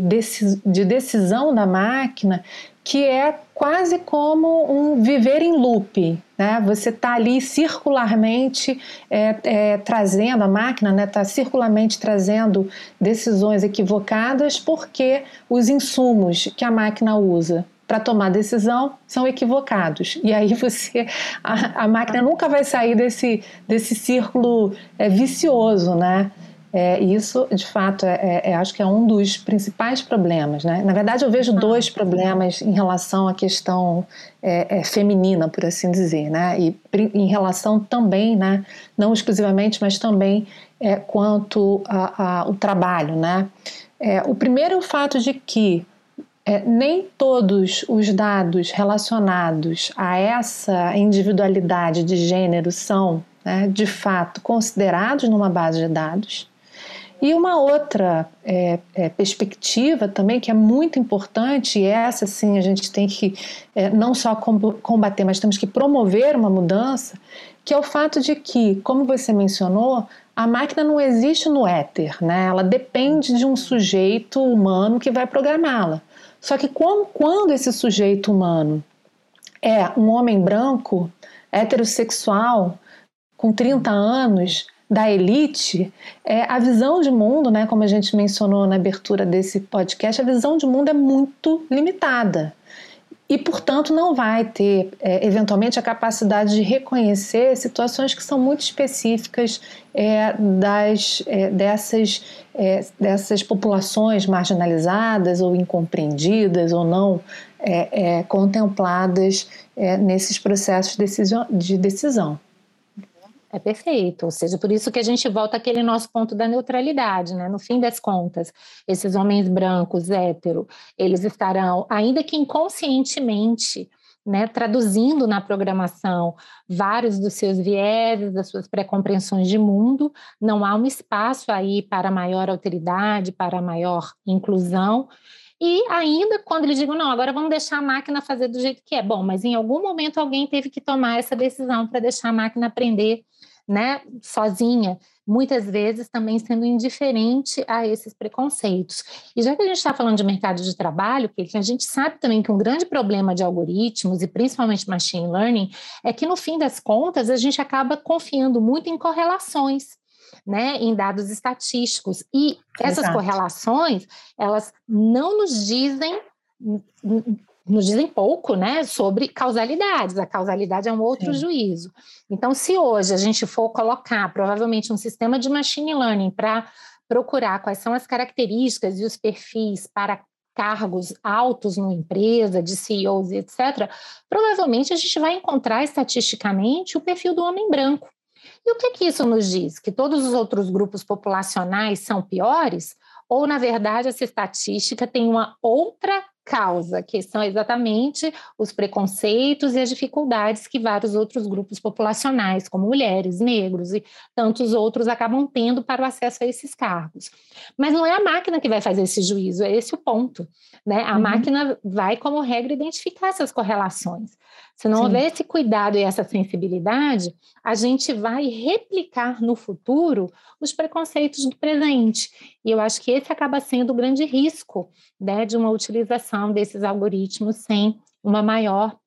de decisão da máquina que é quase como um viver em loop. Né? Você está ali circularmente é, é, trazendo, a máquina está né, tá circularmente trazendo decisões equivocadas porque os insumos que a máquina usa para tomar decisão são equivocados. E aí você a, a máquina nunca vai sair desse, desse círculo é, vicioso, né? É, isso, de fato, é, é, é, acho que é um dos principais problemas. Né? Na verdade, eu vejo dois problemas em relação à questão é, é feminina, por assim dizer, né? e em relação também, né, não exclusivamente, mas também é, quanto ao trabalho. Né? o primeiro é o fato de que nem todos os dados relacionados a essa individualidade de gênero são, né, de fato, considerados numa base de dados. E uma outra é, é, perspectiva também que é muito importante, e essa sim a gente tem que é, não só combater, mas temos que promover uma mudança, que é o fato de que, como você mencionou, a máquina não existe no éter, né? ela depende de um sujeito humano que vai programá-la. Só que quando esse sujeito humano é um homem branco, heterossexual, com 30 anos, da elite, é, a visão de mundo, né, como a gente mencionou na abertura desse podcast, a visão de mundo é muito limitada e, portanto, não vai ter, é, eventualmente, a capacidade de reconhecer situações que são muito específicas é, das, é, dessas, é, dessas populações marginalizadas ou incompreendidas ou não é, é, contempladas nesses processos de decisão. É perfeito, ou seja, por isso que a gente volta àquele nosso ponto da neutralidade, né? No fim das contas, esses homens brancos, hétero, eles estarão, ainda que inconscientemente, né, traduzindo na programação vários dos seus vieses, das suas pré-compreensões de mundo, não há um espaço aí para maior alteridade, para maior inclusão. E ainda quando eles digam, não, agora vamos deixar a máquina fazer do jeito que é. Bom, mas em algum momento alguém teve que tomar essa decisão para deixar a máquina aprender né, sozinha, muitas vezes também sendo indiferente a esses preconceitos. E já que a gente está falando de mercado de trabalho, porque a gente sabe também que um grande problema de algoritmos e principalmente machine learning é que no fim das contas a gente acaba confiando muito em correlações. Né, em dados estatísticos e essas Exato. correlações elas não nos dizem nos dizem pouco, né, sobre causalidades. A causalidade é um outro Sim. juízo. Então, se hoje a gente for colocar provavelmente um sistema de machine learning para procurar quais são as características e os perfis para cargos altos numa empresa, de CEOs e etc., provavelmente a gente vai encontrar estatisticamente o perfil do homem branco. E o que, que isso nos diz? Que todos os outros grupos populacionais são piores? Ou, na verdade, essa estatística tem uma outra causa, que são exatamente os preconceitos e as dificuldades que vários outros grupos populacionais, como mulheres, negros e tantos outros, acabam tendo para o acesso a esses cargos. Mas não é a máquina que vai fazer esse juízo, é esse o ponto. Né? A uhum. máquina vai, como regra, identificar essas correlações. Se não Sim. houver esse cuidado e essa sensibilidade, a gente vai replicar no futuro os preconceitos do presente. E eu acho que esse acaba sendo o grande risco né, de uma utilização desses algoritmos sem uma maior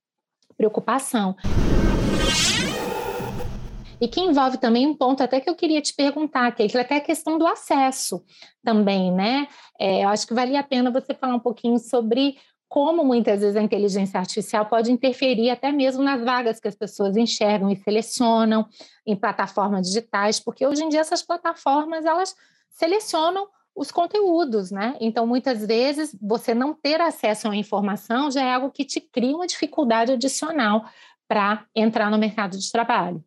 preocupação. E que envolve também um ponto até que eu queria te perguntar, que é até a questão do acesso também, né? É, eu acho que valia a pena você falar um pouquinho sobre como muitas vezes a inteligência artificial pode interferir até mesmo nas vagas que as pessoas enxergam e selecionam em plataformas digitais, porque hoje em dia essas plataformas elas selecionam os conteúdos, né? Então, muitas vezes, você não ter acesso à informação já é algo que te cria uma dificuldade adicional para entrar no mercado de trabalho.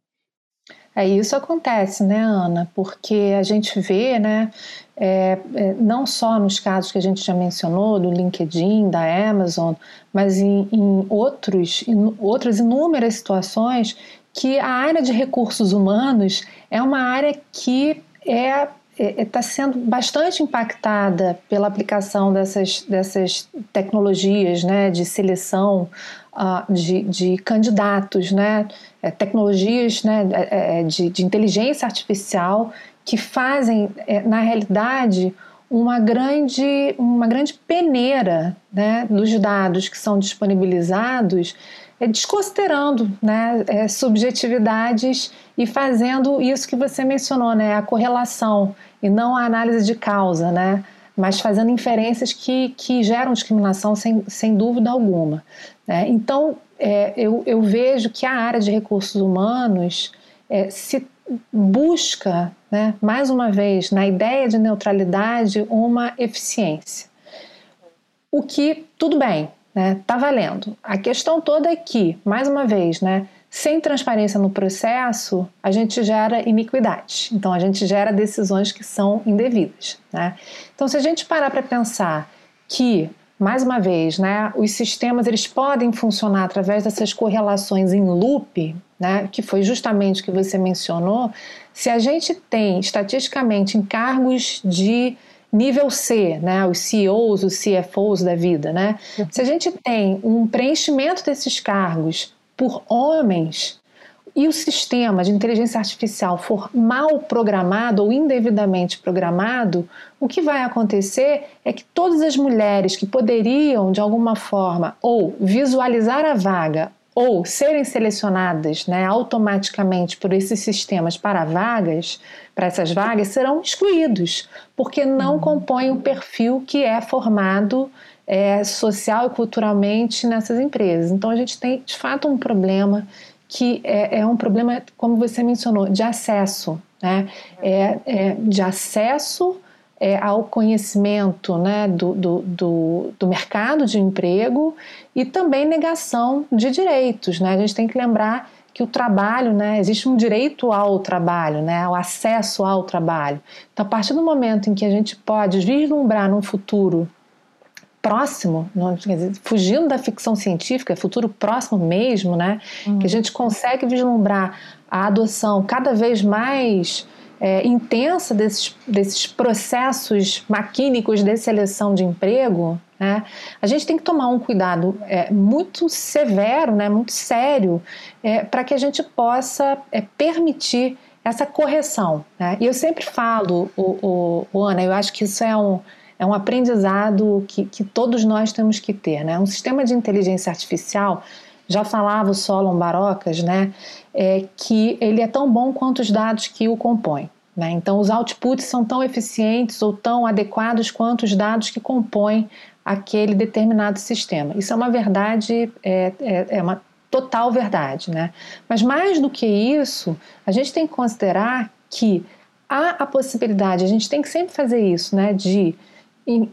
É, isso acontece, né, Ana? Porque a gente vê, né, é, é, não só nos casos que a gente já mencionou, do LinkedIn, da Amazon, mas em, em outros, em outras inúmeras situações que a área de recursos humanos é uma área que é está é, tá sendo bastante impactada pela aplicação dessas, dessas tecnologias né, de seleção uh, de, de candidatos, né, é, tecnologias né, é, é, de, de inteligência artificial que fazem, é, na realidade, uma grande, uma grande peneira né, dos dados que são disponibilizados, é, desconsiderando né, é, subjetividades e fazendo isso que você mencionou, né, a correlação e não a análise de causa, né, mas fazendo inferências que, que geram discriminação sem, sem dúvida alguma. Né? Então, é, eu, eu vejo que a área de recursos humanos é, se busca, né, mais uma vez, na ideia de neutralidade, uma eficiência. O que, tudo bem, né, tá valendo. A questão toda é que, mais uma vez, né, sem transparência no processo, a gente gera iniquidade. Então, a gente gera decisões que são indevidas. Né? Então, se a gente parar para pensar que mais uma vez, né, os sistemas eles podem funcionar através dessas correlações em loop, né, que foi justamente o que você mencionou. Se a gente tem estatisticamente encargos de nível C, né, os CEOs, os CFOs da vida, né, se a gente tem um preenchimento desses cargos por homens, e o sistema de inteligência artificial for mal programado ou indevidamente programado, o que vai acontecer é que todas as mulheres que poderiam, de alguma forma, ou visualizar a vaga ou serem selecionadas né, automaticamente por esses sistemas para vagas, para essas vagas, serão excluídos, porque não uhum. compõem o perfil que é formado é, social e culturalmente nessas empresas. Então a gente tem de fato um problema que é, é um problema, como você mencionou, de acesso, né? é, é de acesso é, ao conhecimento né, do, do, do, do, mercado de emprego e também negação de direitos. Né? A gente tem que lembrar que o trabalho, né, existe um direito ao trabalho, né, ao acesso ao trabalho. Então, a partir do momento em que a gente pode vislumbrar num futuro próximo, fugindo da ficção científica, futuro próximo mesmo, né, uhum. que a gente consegue vislumbrar a adoção cada vez mais é, intensa desses, desses processos maquínicos de seleção de emprego, né, a gente tem que tomar um cuidado é, muito severo, né, muito sério, é, para que a gente possa é, permitir essa correção. Né? E eu sempre falo, o, o, o, Ana, eu acho que isso é um, é um aprendizado que, que todos nós temos que ter. Né? Um sistema de inteligência artificial, já falava o Solon Barocas, né, é que ele é tão bom quanto os dados que o compõem. Né? Então, os outputs são tão eficientes ou tão adequados quanto os dados que compõem aquele determinado sistema. Isso é uma verdade, é, é, é uma total verdade. Né? Mas, mais do que isso, a gente tem que considerar que há a possibilidade, a gente tem que sempre fazer isso, né, de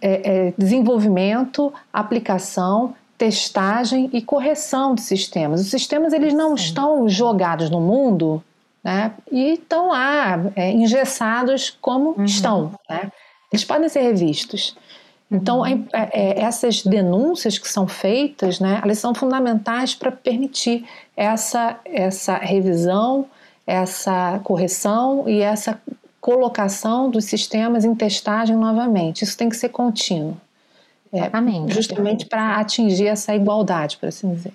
é, é, desenvolvimento, aplicação, testagem e correção de sistemas. Os sistemas eles não Sim. estão jogados no mundo né, e estão lá é, engessados como uhum. estão. Né? Eles podem ser revistos. Então, uhum. É, é, essas denúncias que são feitas, né, elas são fundamentais para permitir essa, essa revisão, essa correção e essa colocação dos sistemas em testagem novamente. Isso tem que ser contínuo. É, justamente para atingir essa igualdade, por assim dizer.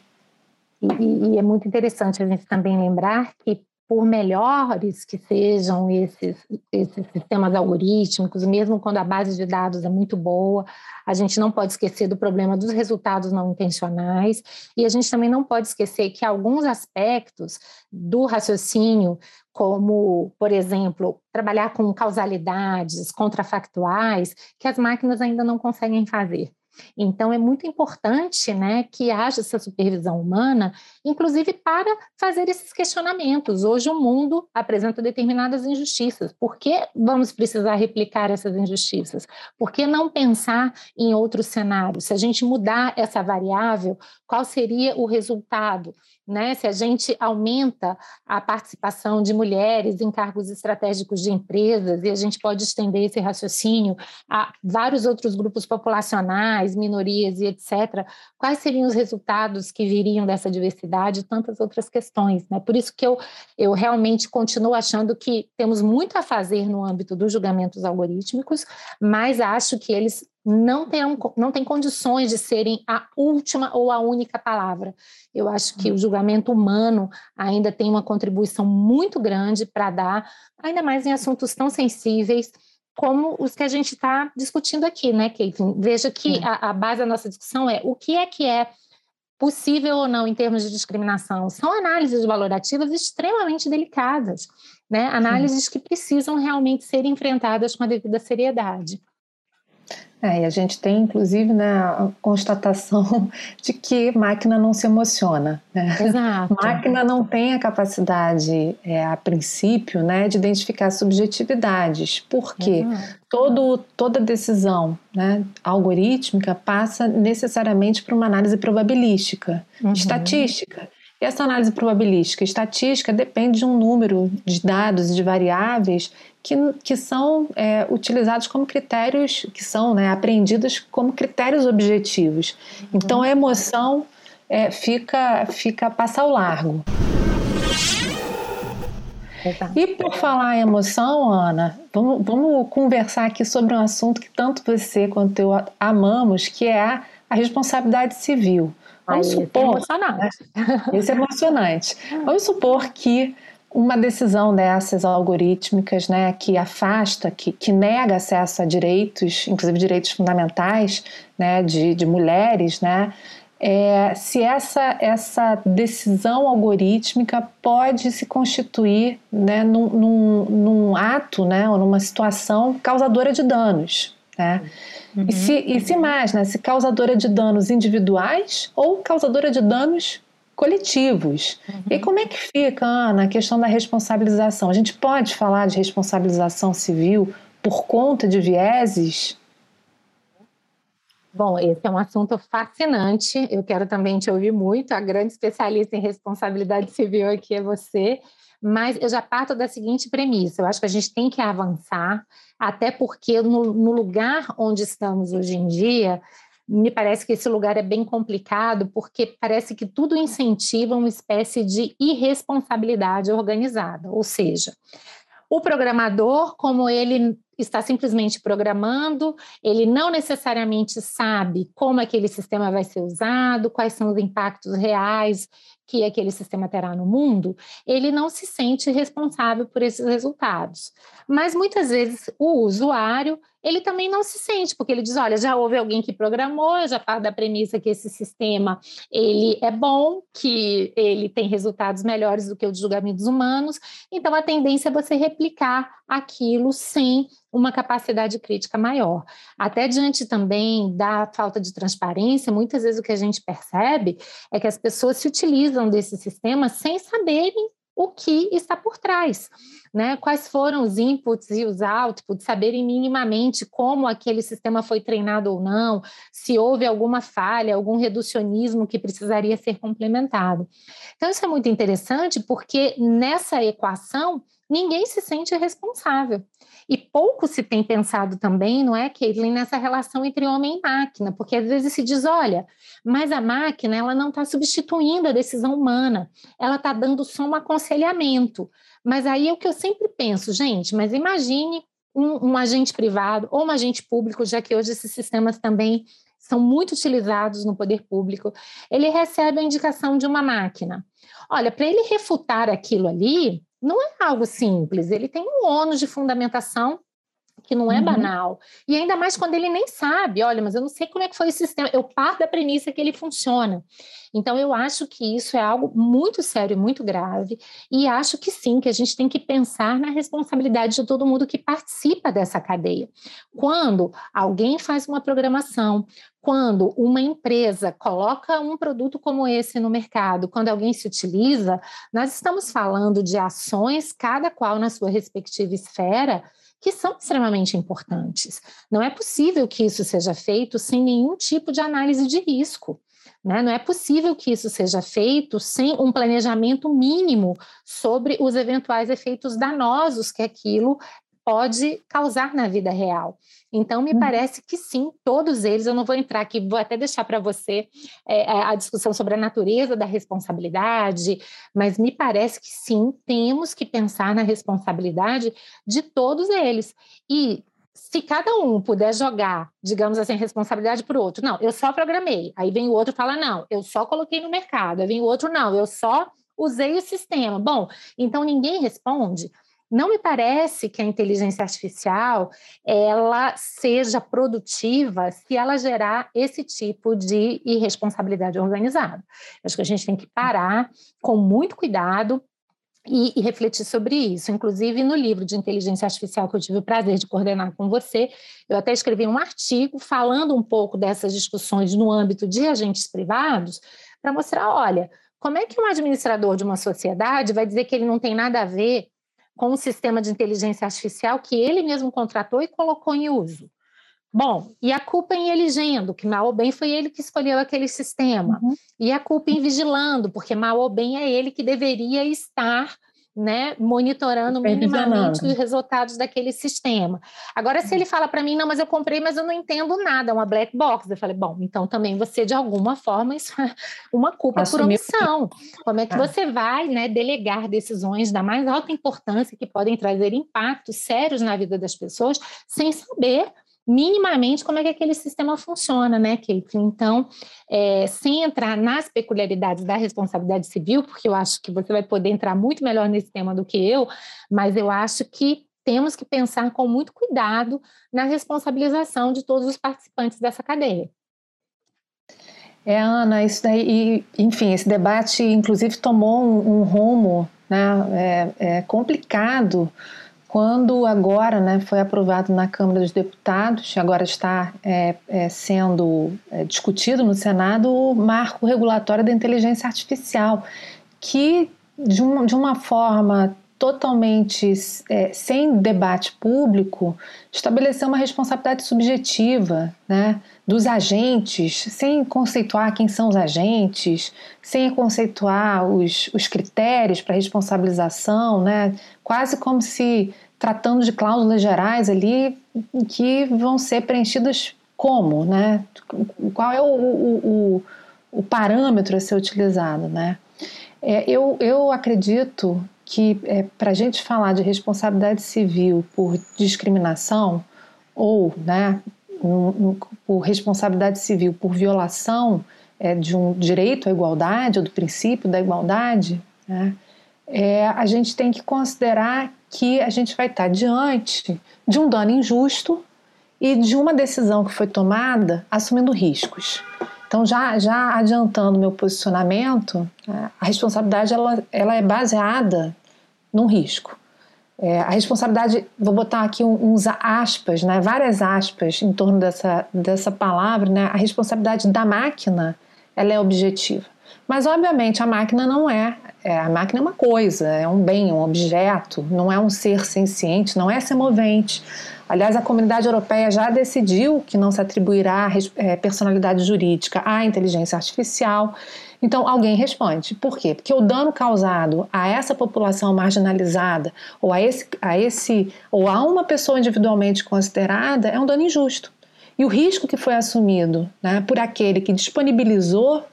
E, e, é muito interessante a gente também lembrar que por melhores que sejam esses, esses sistemas algorítmicos, mesmo quando a base de dados é muito boa, a gente não pode esquecer do problema dos resultados não intencionais e a gente também não pode esquecer que alguns aspectos do raciocínio, como, por exemplo, trabalhar com causalidades contrafactuais, que as máquinas ainda não conseguem fazer. Então, é muito importante né, que haja essa supervisão humana, inclusive para fazer esses questionamentos. Hoje, o mundo apresenta determinadas injustiças. Por que vamos precisar replicar essas injustiças? Por que não pensar em outros cenários? Se a gente mudar essa variável, qual seria o resultado? Né? Se a gente aumenta a participação de mulheres em cargos estratégicos de empresas, e a gente pode estender esse raciocínio a vários outros grupos populacionais, minorias e etc., quais seriam os resultados que viriam dessa diversidade e tantas outras questões. Né? Por isso que eu, eu realmente continuo achando que temos muito a fazer no âmbito dos julgamentos algorítmicos, mas acho que eles não têm, não têm condições de serem a última ou a única palavra. Eu acho que o uhum. julgamento humano ainda tem uma contribuição muito grande para dar, ainda mais em assuntos tão sensíveis como os que a gente está discutindo aqui, né, Caitlin? Veja que a, a base da nossa discussão é o que é que é possível ou não em termos de discriminação. São análises valorativas extremamente delicadas, né? análises que precisam realmente ser enfrentadas com a devida seriedade. É, e a gente tem, inclusive, né, a constatação de que máquina não se emociona. Né? Exato. Máquina não tem a capacidade, é, a princípio, né, de identificar subjetividades. Por quê? Todo, toda decisão né, algorítmica passa necessariamente por uma análise probabilística, uhum. estatística. E essa análise probabilística estatística depende de um número de dados e de variáveis que, que são é, utilizados como critérios, que são né, apreendidos como critérios objetivos. Então a emoção é, fica, fica passa ao largo. E por falar em emoção, Ana, vamos, vamos conversar aqui sobre um assunto que tanto você quanto eu amamos, que é a, a responsabilidade civil. Vamos supor, é emocionante. Isso é emocionante. Vamos supor que uma decisão dessas algorítmicas, né, que afasta, que, que nega acesso a direitos, inclusive direitos fundamentais, né, de, de mulheres, né, é, se essa, essa decisão algorítmica pode se constituir né, num, num, num ato né, ou numa situação causadora de danos. Né? Uhum. E, se, e se mais, né, se causadora de danos individuais ou causadora de danos coletivos. Uhum. E como é que fica, Ana, a questão da responsabilização? A gente pode falar de responsabilização civil por conta de vieses? Bom, esse é um assunto fascinante. Eu quero também te ouvir muito. A grande especialista em responsabilidade civil aqui é você. Mas eu já parto da seguinte premissa: eu acho que a gente tem que avançar, até porque no, no lugar onde estamos hoje em dia, me parece que esse lugar é bem complicado, porque parece que tudo incentiva uma espécie de irresponsabilidade organizada. Ou seja, o programador, como ele está simplesmente programando, ele não necessariamente sabe como aquele sistema vai ser usado, quais são os impactos reais que aquele sistema terá no mundo, ele não se sente responsável por esses resultados. Mas muitas vezes o usuário ele também não se sente, porque ele diz, olha, já houve alguém que programou, eu já parto da premissa que esse sistema ele é bom, que ele tem resultados melhores do que os julgamentos humanos, então a tendência é você replicar aquilo sem uma capacidade crítica maior. Até diante também da falta de transparência, muitas vezes o que a gente percebe é que as pessoas se utilizam desse sistema sem saberem o que está por trás. Né? Quais foram os inputs e os outputs, saberem minimamente como aquele sistema foi treinado ou não, se houve alguma falha, algum reducionismo que precisaria ser complementado. Então, isso é muito interessante porque nessa equação ninguém se sente responsável. E pouco se tem pensado também, não é, Caitlin, nessa relação entre homem e máquina, porque às vezes se diz, olha, mas a máquina ela não está substituindo a decisão humana, ela está dando só um aconselhamento. Mas aí é o que eu sempre penso, gente, mas imagine um, um agente privado ou um agente público, já que hoje esses sistemas também são muito utilizados no poder público, ele recebe a indicação de uma máquina. Olha, para ele refutar aquilo ali, não é algo simples, ele tem um ônus de fundamentação que não é uhum. banal. E ainda mais quando ele nem sabe, olha, mas eu não sei como é que foi esse sistema. Eu parto da premissa que ele funciona. Então, eu acho que isso é algo muito sério, muito grave, e acho que sim, que a gente tem que pensar na responsabilidade de todo mundo que participa dessa cadeia. Quando alguém faz uma programação, quando uma empresa coloca um produto como esse no mercado, quando alguém se utiliza, nós estamos falando de ações, cada qual na sua respectiva esfera, que são extremamente importantes. Não é possível que isso seja feito sem nenhum tipo de análise de risco. Né? Não é possível que isso seja feito sem um planejamento mínimo sobre os eventuais efeitos danosos que aquilo pode causar na vida real. Então, me uhum. parece que sim, todos eles, eu não vou entrar aqui, vou até deixar para você é, é, a discussão sobre a natureza da responsabilidade, mas me parece que sim, temos que pensar na responsabilidade de todos eles. E se cada um puder jogar, digamos assim, responsabilidade para o outro, não, eu só programei, aí vem o outro e fala, não, eu só coloquei no mercado, aí vem o outro, não, eu só usei o sistema. Bom, então ninguém responde não me parece que a inteligência artificial ela seja produtiva se ela gerar esse tipo de irresponsabilidade organizada. Acho que a gente tem que parar com muito cuidado e, e, refletir sobre isso. Inclusive, no livro de inteligência artificial que eu tive o prazer de coordenar com você, eu até escrevi um artigo falando um pouco dessas discussões no âmbito de agentes privados, para mostrar: olha, como é que um administrador de uma sociedade vai dizer que ele não tem nada a ver com um sistema de inteligência artificial que ele mesmo contratou e colocou em uso. Bom, e a culpa em elegendo, que mal ou bem foi ele que escolheu aquele sistema. Uhum. E a culpa em vigilando, porque mal ou bem é ele que deveria estar né, monitorando minimamente os resultados daquele sistema. Agora, se ele fala para mim, não, mas eu comprei, mas eu não entendo nada, é uma black box, eu falei, bom, então também você, de alguma forma, isso é uma culpa por omissão. Como é que ah. você vai né, delegar decisões da mais alta importância que podem trazer impactos sérios na vida das pessoas sem saber minimamente como é que aquele sistema funciona, né, Kate? Então, é, sem entrar nas peculiaridades da responsabilidade civil, porque eu acho que você vai poder entrar muito melhor nesse tema do que eu, mas eu acho que temos que pensar com muito cuidado na responsabilização de todos os participantes dessa cadeia. É, Ana, isso daí, enfim, esse debate inclusive tomou um, um rumo né, é, é complicado quando agora né, foi aprovado na Câmara dos Deputados, agora está é, é, sendo é, discutido no Senado o marco regulatório da inteligência artificial, que de, um, de uma forma totalmente é, sem debate público, estabeleceu uma responsabilidade subjetiva né, dos agentes, sem conceituar quem são os agentes, sem conceituar os, os critérios para responsabilização, né, quase como se tratando de cláusulas gerais ali que vão ser preenchidas como, né? Qual é o, o, o, o parâmetro a ser utilizado, né? É, eu, eu acredito que é, para a gente falar de responsabilidade civil por discriminação ou né, um, um, por responsabilidade civil por violação é, de um direito à igualdade ou do princípio da igualdade, né, é, a gente tem que considerar que a gente vai estar diante de um dano injusto e de uma decisão que foi tomada assumindo riscos. Então, já, já adiantando meu posicionamento, é, a responsabilidade ela, ela é baseada num risco. É, a responsabilidade, vou botar aqui uns aspas, né, várias aspas em torno dessa, dessa palavra, né, a responsabilidade da máquina ela é objetiva. Mas, obviamente, a máquina não é, é. A máquina é uma coisa, é um bem, um objeto, não é um ser senciente, não é semovente. Aliás, a comunidade europeia já decidiu que não se atribuirá é, personalidade jurídica à inteligência artificial. Então, alguém responde. Por quê? Porque o dano causado a essa população marginalizada ou a esse, a esse ou a uma pessoa individualmente considerada é um dano injusto. E o risco que foi assumido né, por aquele que disponibilizou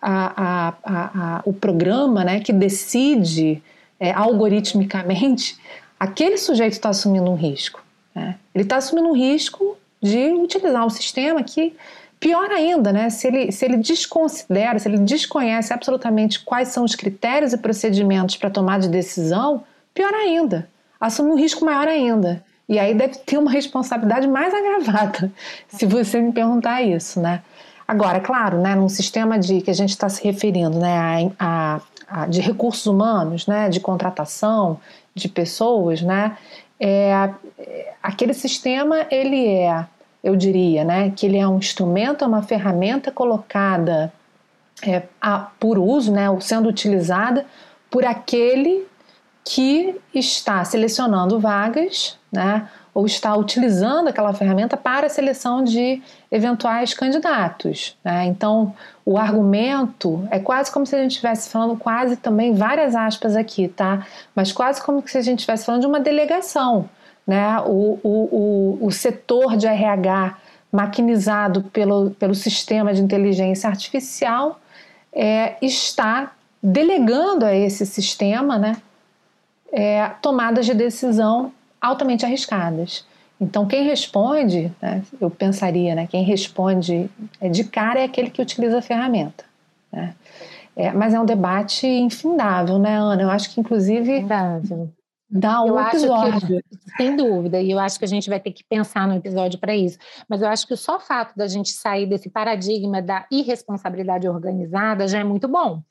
a, a, o programa, né, que decide é, algoritmicamente, aquele sujeito está assumindo um risco. Né? Ele está assumindo um risco de utilizar um sistema que, pior ainda, né, se, ele, se ele desconsidera, se ele desconhece absolutamente quais são os critérios e procedimentos para tomar de decisão, pior ainda, assume um risco maior ainda. E aí deve ter uma responsabilidade mais agravada, se você me perguntar isso, né? Agora, claro, né, num sistema de que a gente está se referindo, né, a, a, a, de recursos humanos, né, de contratação de pessoas, né, é, aquele sistema ele é, eu diria, né, que ele é um instrumento, é uma ferramenta colocada é, a, por uso, né, sendo utilizada por aquele que está selecionando vagas, né, ou está utilizando aquela ferramenta para a seleção de eventuais candidatos. Né? Então, o argumento é quase como se a gente estivesse falando, quase também, várias aspas aqui, tá? Mas quase como se a gente estivesse falando de uma delegação. Né? O, o, o, o setor de RH maquinizado pelo, pelo sistema de inteligência artificial é, está delegando a esse sistema né, é, tomadas de decisão altamente arriscadas. Então, quem responde, né, eu pensaria, né, quem responde é, de cara é aquele que utiliza a ferramenta. Né? É, mas é um debate infindável, né, Ana? Eu acho que, inclusive, infindável. dá um eu episódio. Que, sem dúvida, e eu acho que a gente vai ter que pensar no episódio para isso. Mas eu acho que só o fato da gente sair desse paradigma da irresponsabilidade organizada já é muito bom.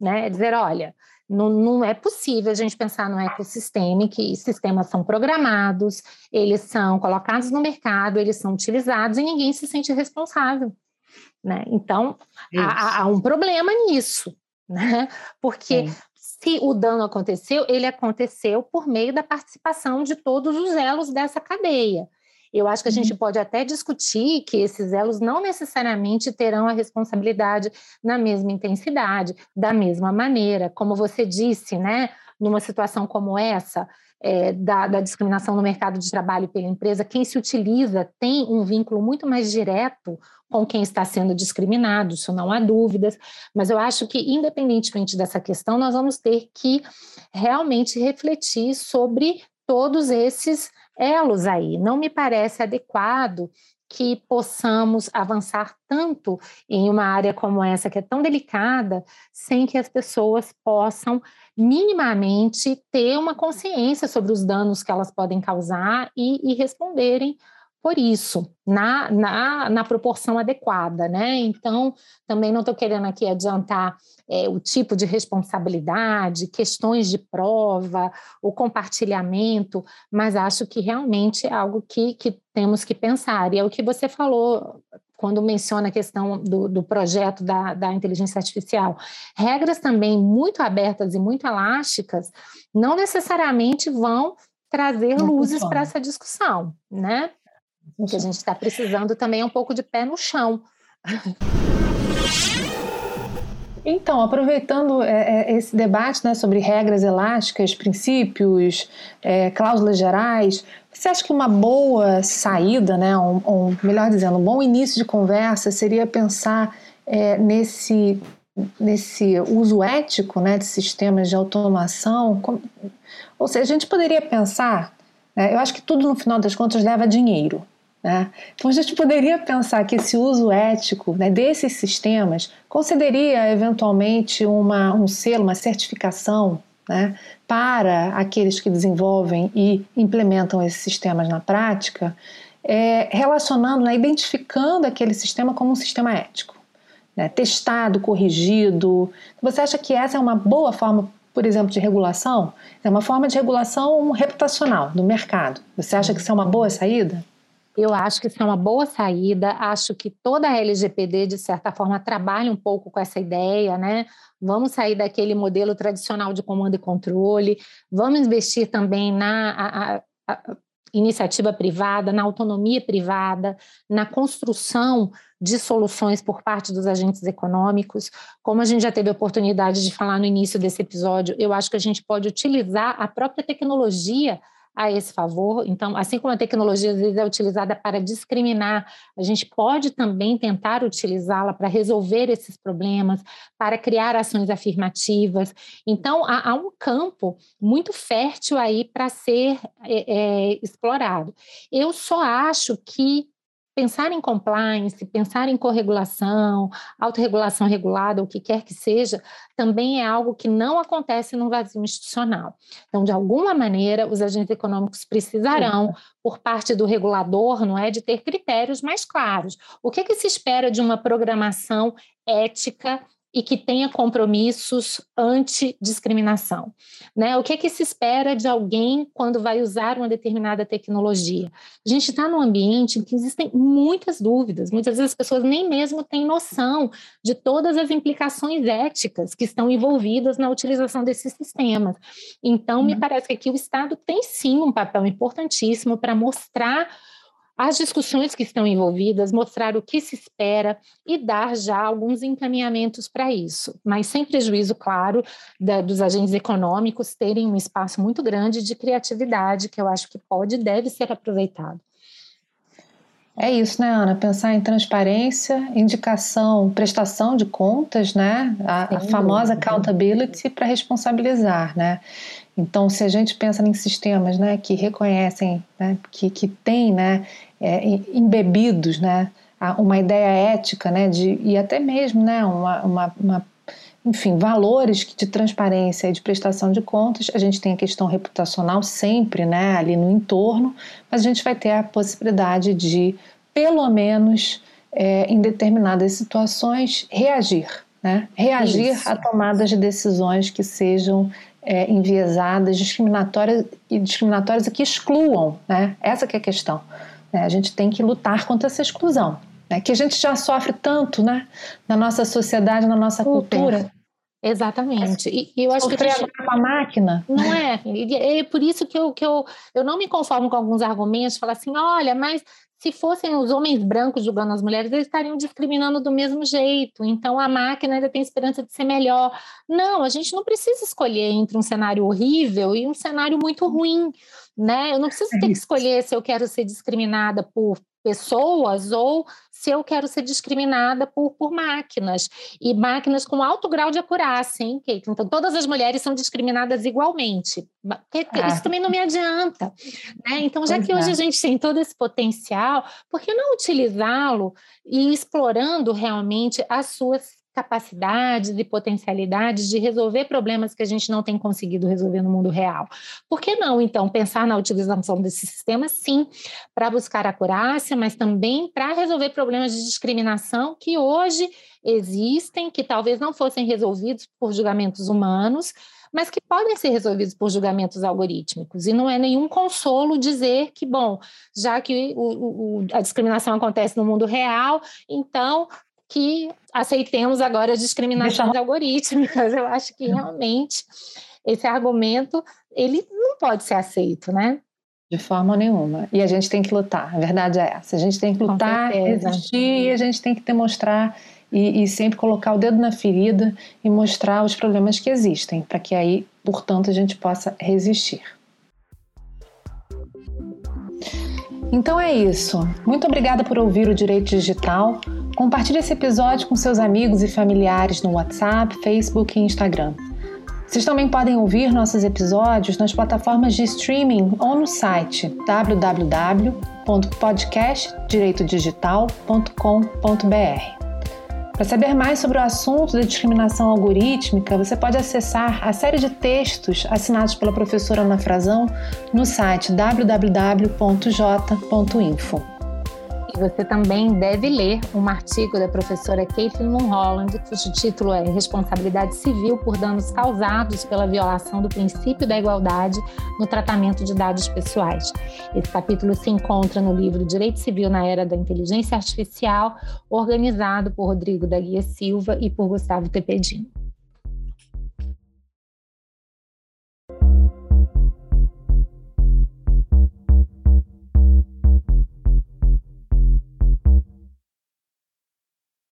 Né? É dizer, olha, não, não, é possível a gente pensar no ecossistema que sistemas são programados, eles são colocados no mercado, eles são utilizados e ninguém se sente responsável. Né? Então, há, há, um problema nisso, né? porque se o dano aconteceu, ele aconteceu por meio da participação de todos os elos dessa cadeia. Eu acho que a gente uhum. pode até discutir que esses elos não necessariamente terão a responsabilidade na mesma intensidade, da mesma maneira. Como você disse, né? Numa situação como essa, é, da, da, discriminação no mercado de trabalho pela empresa, quem se utiliza tem um vínculo muito mais direto com quem está sendo discriminado, isso não há dúvidas, mas eu acho que, independentemente dessa questão, nós vamos ter que realmente refletir sobre todos esses elos aí. Não me parece adequado que possamos avançar tanto em uma área como essa, que é tão delicada, sem que as pessoas possam minimamente ter uma consciência sobre os danos que elas podem causar e, e responderem por isso, na, na, na proporção adequada, né? Então, também não estou querendo aqui adiantar é, o tipo de responsabilidade, questões de prova, o compartilhamento, mas acho que realmente é algo que, que temos que pensar. E é o que você falou quando menciona a questão do, do projeto da, da inteligência artificial. Regras também muito abertas e muito elásticas não necessariamente vão trazer não luzes para essa discussão, né? O que a gente está precisando também é um pouco de pé no chão. Então, aproveitando é, é, esse debate né, sobre regras elásticas, princípios, é, cláusulas gerais, você acha que uma boa saída, né, melhor dizendo, um bom início de conversa seria pensar é, nesse, nesse uso ético né, de sistemas de automação? Ou seja, a gente poderia pensar, né, eu acho que tudo no final das contas leva dinheiro. Né? Então a gente poderia pensar que esse uso ético né, desses sistemas concederia eventualmente uma, um selo, uma certificação né, para aqueles que desenvolvem e implementam esses sistemas na prática, é, relacionando, né, identificando aquele sistema como um sistema ético, né, testado, corrigido. Você acha que essa é uma boa forma, por exemplo, de regulação? É uma forma de regulação reputacional do mercado. Você acha que isso é uma boa saída? Eu acho que isso é uma boa saída. Acho que toda a LGPD, de certa forma, trabalha um pouco com essa ideia, né? Vamos sair daquele modelo tradicional de comando e controle, vamos investir também na a, a, a iniciativa privada, na autonomia privada, na construção de soluções por parte dos agentes econômicos. Como a gente já teve a oportunidade de falar no início desse episódio, eu acho que a gente pode utilizar a própria tecnologia a esse favor. Então, assim como a tecnologia às vezes é utilizada para discriminar, a gente pode também tentar utilizá-la para resolver esses problemas, para criar ações afirmativas. Então, há, há um campo muito fértil aí para ser é, é, explorado. Eu só acho que pensar em compliance, pensar em corregulação, autorregulação regulada, o que quer que seja, também é algo que não acontece no vazio institucional. Então, de alguma maneira, os agentes econômicos precisarão, por parte do regulador, não é, de ter critérios mais claros. O que, que se espera de uma programação ética e que tenha compromissos anti-discriminação. Né? O que, é que se espera de alguém quando vai usar uma determinada tecnologia? A gente está num ambiente em que existem muitas dúvidas, muitas vezes as pessoas nem mesmo têm noção de todas as implicações éticas que estão envolvidas na utilização desses sistemas. Então, uhum. me parece que aqui o Estado tem sim um papel importantíssimo para mostrar as discussões que estão envolvidas, mostrar o que se espera e dar já alguns encaminhamentos para isso, mas sem prejuízo, claro, da, dos agentes econômicos terem um espaço muito grande de criatividade que eu acho que pode e deve ser aproveitado. É isso, né, Ana? Pensar em transparência, indicação, prestação de contas, né? A, a famosa accountability para responsabilizar, né? Então, se a gente pensa em sistemas né, que reconhecem, né, que, que têm né, é, embebidos né, uma ideia ética né, de, e até mesmo né, uma, uma, uma enfim, valores de transparência e de prestação de contas, a gente tem a questão reputacional sempre né, ali no entorno, mas a gente vai ter a possibilidade de, pelo menos é, em determinadas situações, reagir. Né? Reagir Isso. a tomadas de decisões que sejam é, enviesadas, discriminatórias e discriminatórias e que excluam, né? Essa que é a questão. Né? A gente tem que lutar contra essa exclusão, né? Que a gente já sofre tanto, né? Na nossa sociedade, na nossa cultura. Exatamente. E, eu acho Sofrer que gente... com a máquina. Não é. É por isso que eu, que eu, eu não me conformo com alguns argumentos, falar assim, olha, mas se fossem os homens brancos julgando as mulheres, eles estariam discriminando do mesmo jeito. Então a máquina ainda tem esperança de ser melhor. Não, a gente não precisa escolher entre um cenário horrível e um cenário muito ruim, né? Eu não preciso é ter que escolher se eu quero ser discriminada por pessoas ou se eu quero ser discriminada por, por máquinas. E máquinas com alto grau de acurácia, hein, Kate? Então, todas as mulheres são discriminadas igualmente. Ah. Isso também não me adianta. Né? Então, já que é. hoje a gente tem todo esse potencial, por que não utilizá-lo e explorando realmente as suas capacidades e potencialidades de resolver problemas que a gente não tem conseguido resolver no mundo real. Por que não, então, pensar na utilização desse sistema, sim, para buscar acurácia, mas também para resolver problemas de discriminação que hoje existem, que talvez não fossem resolvidos por julgamentos humanos, mas que podem ser resolvidos por julgamentos algorítmicos. E não é nenhum consolo dizer que, bom, já que o, o, a discriminação acontece no mundo real, então que aceitemos agora as discriminações Deixa... algorítmicas. Eu acho que realmente esse argumento ele não pode ser aceito, né? De forma nenhuma. E a gente tem que lutar. A verdade é essa. A gente tem que lutar, resistir, e a gente tem que demonstrar e, e sempre colocar o dedo na ferida e mostrar os problemas que existem, para que aí, portanto, a gente possa resistir. Então é isso. Muito obrigada por ouvir o Direito Digital. Compartilhe esse episódio com seus amigos e familiares no WhatsApp, Facebook e Instagram. Vocês também podem ouvir nossos episódios nas plataformas de streaming ou no site www.podcastdireitodigital.com.br. Para saber mais sobre o assunto da discriminação algorítmica, você pode acessar a série de textos assinados pela professora Ana Frazão no site www.j.info. Você também deve ler um artigo da professora Caitlin Mulholland, cujo título é Responsabilidade Civil por Danos Causados pela Violação do Princípio da Igualdade no Tratamento de Dados Pessoais. Esse capítulo se encontra no livro Direito Civil na Era da Inteligência Artificial, organizado por Rodrigo da Guia Silva e por Gustavo Tepedino.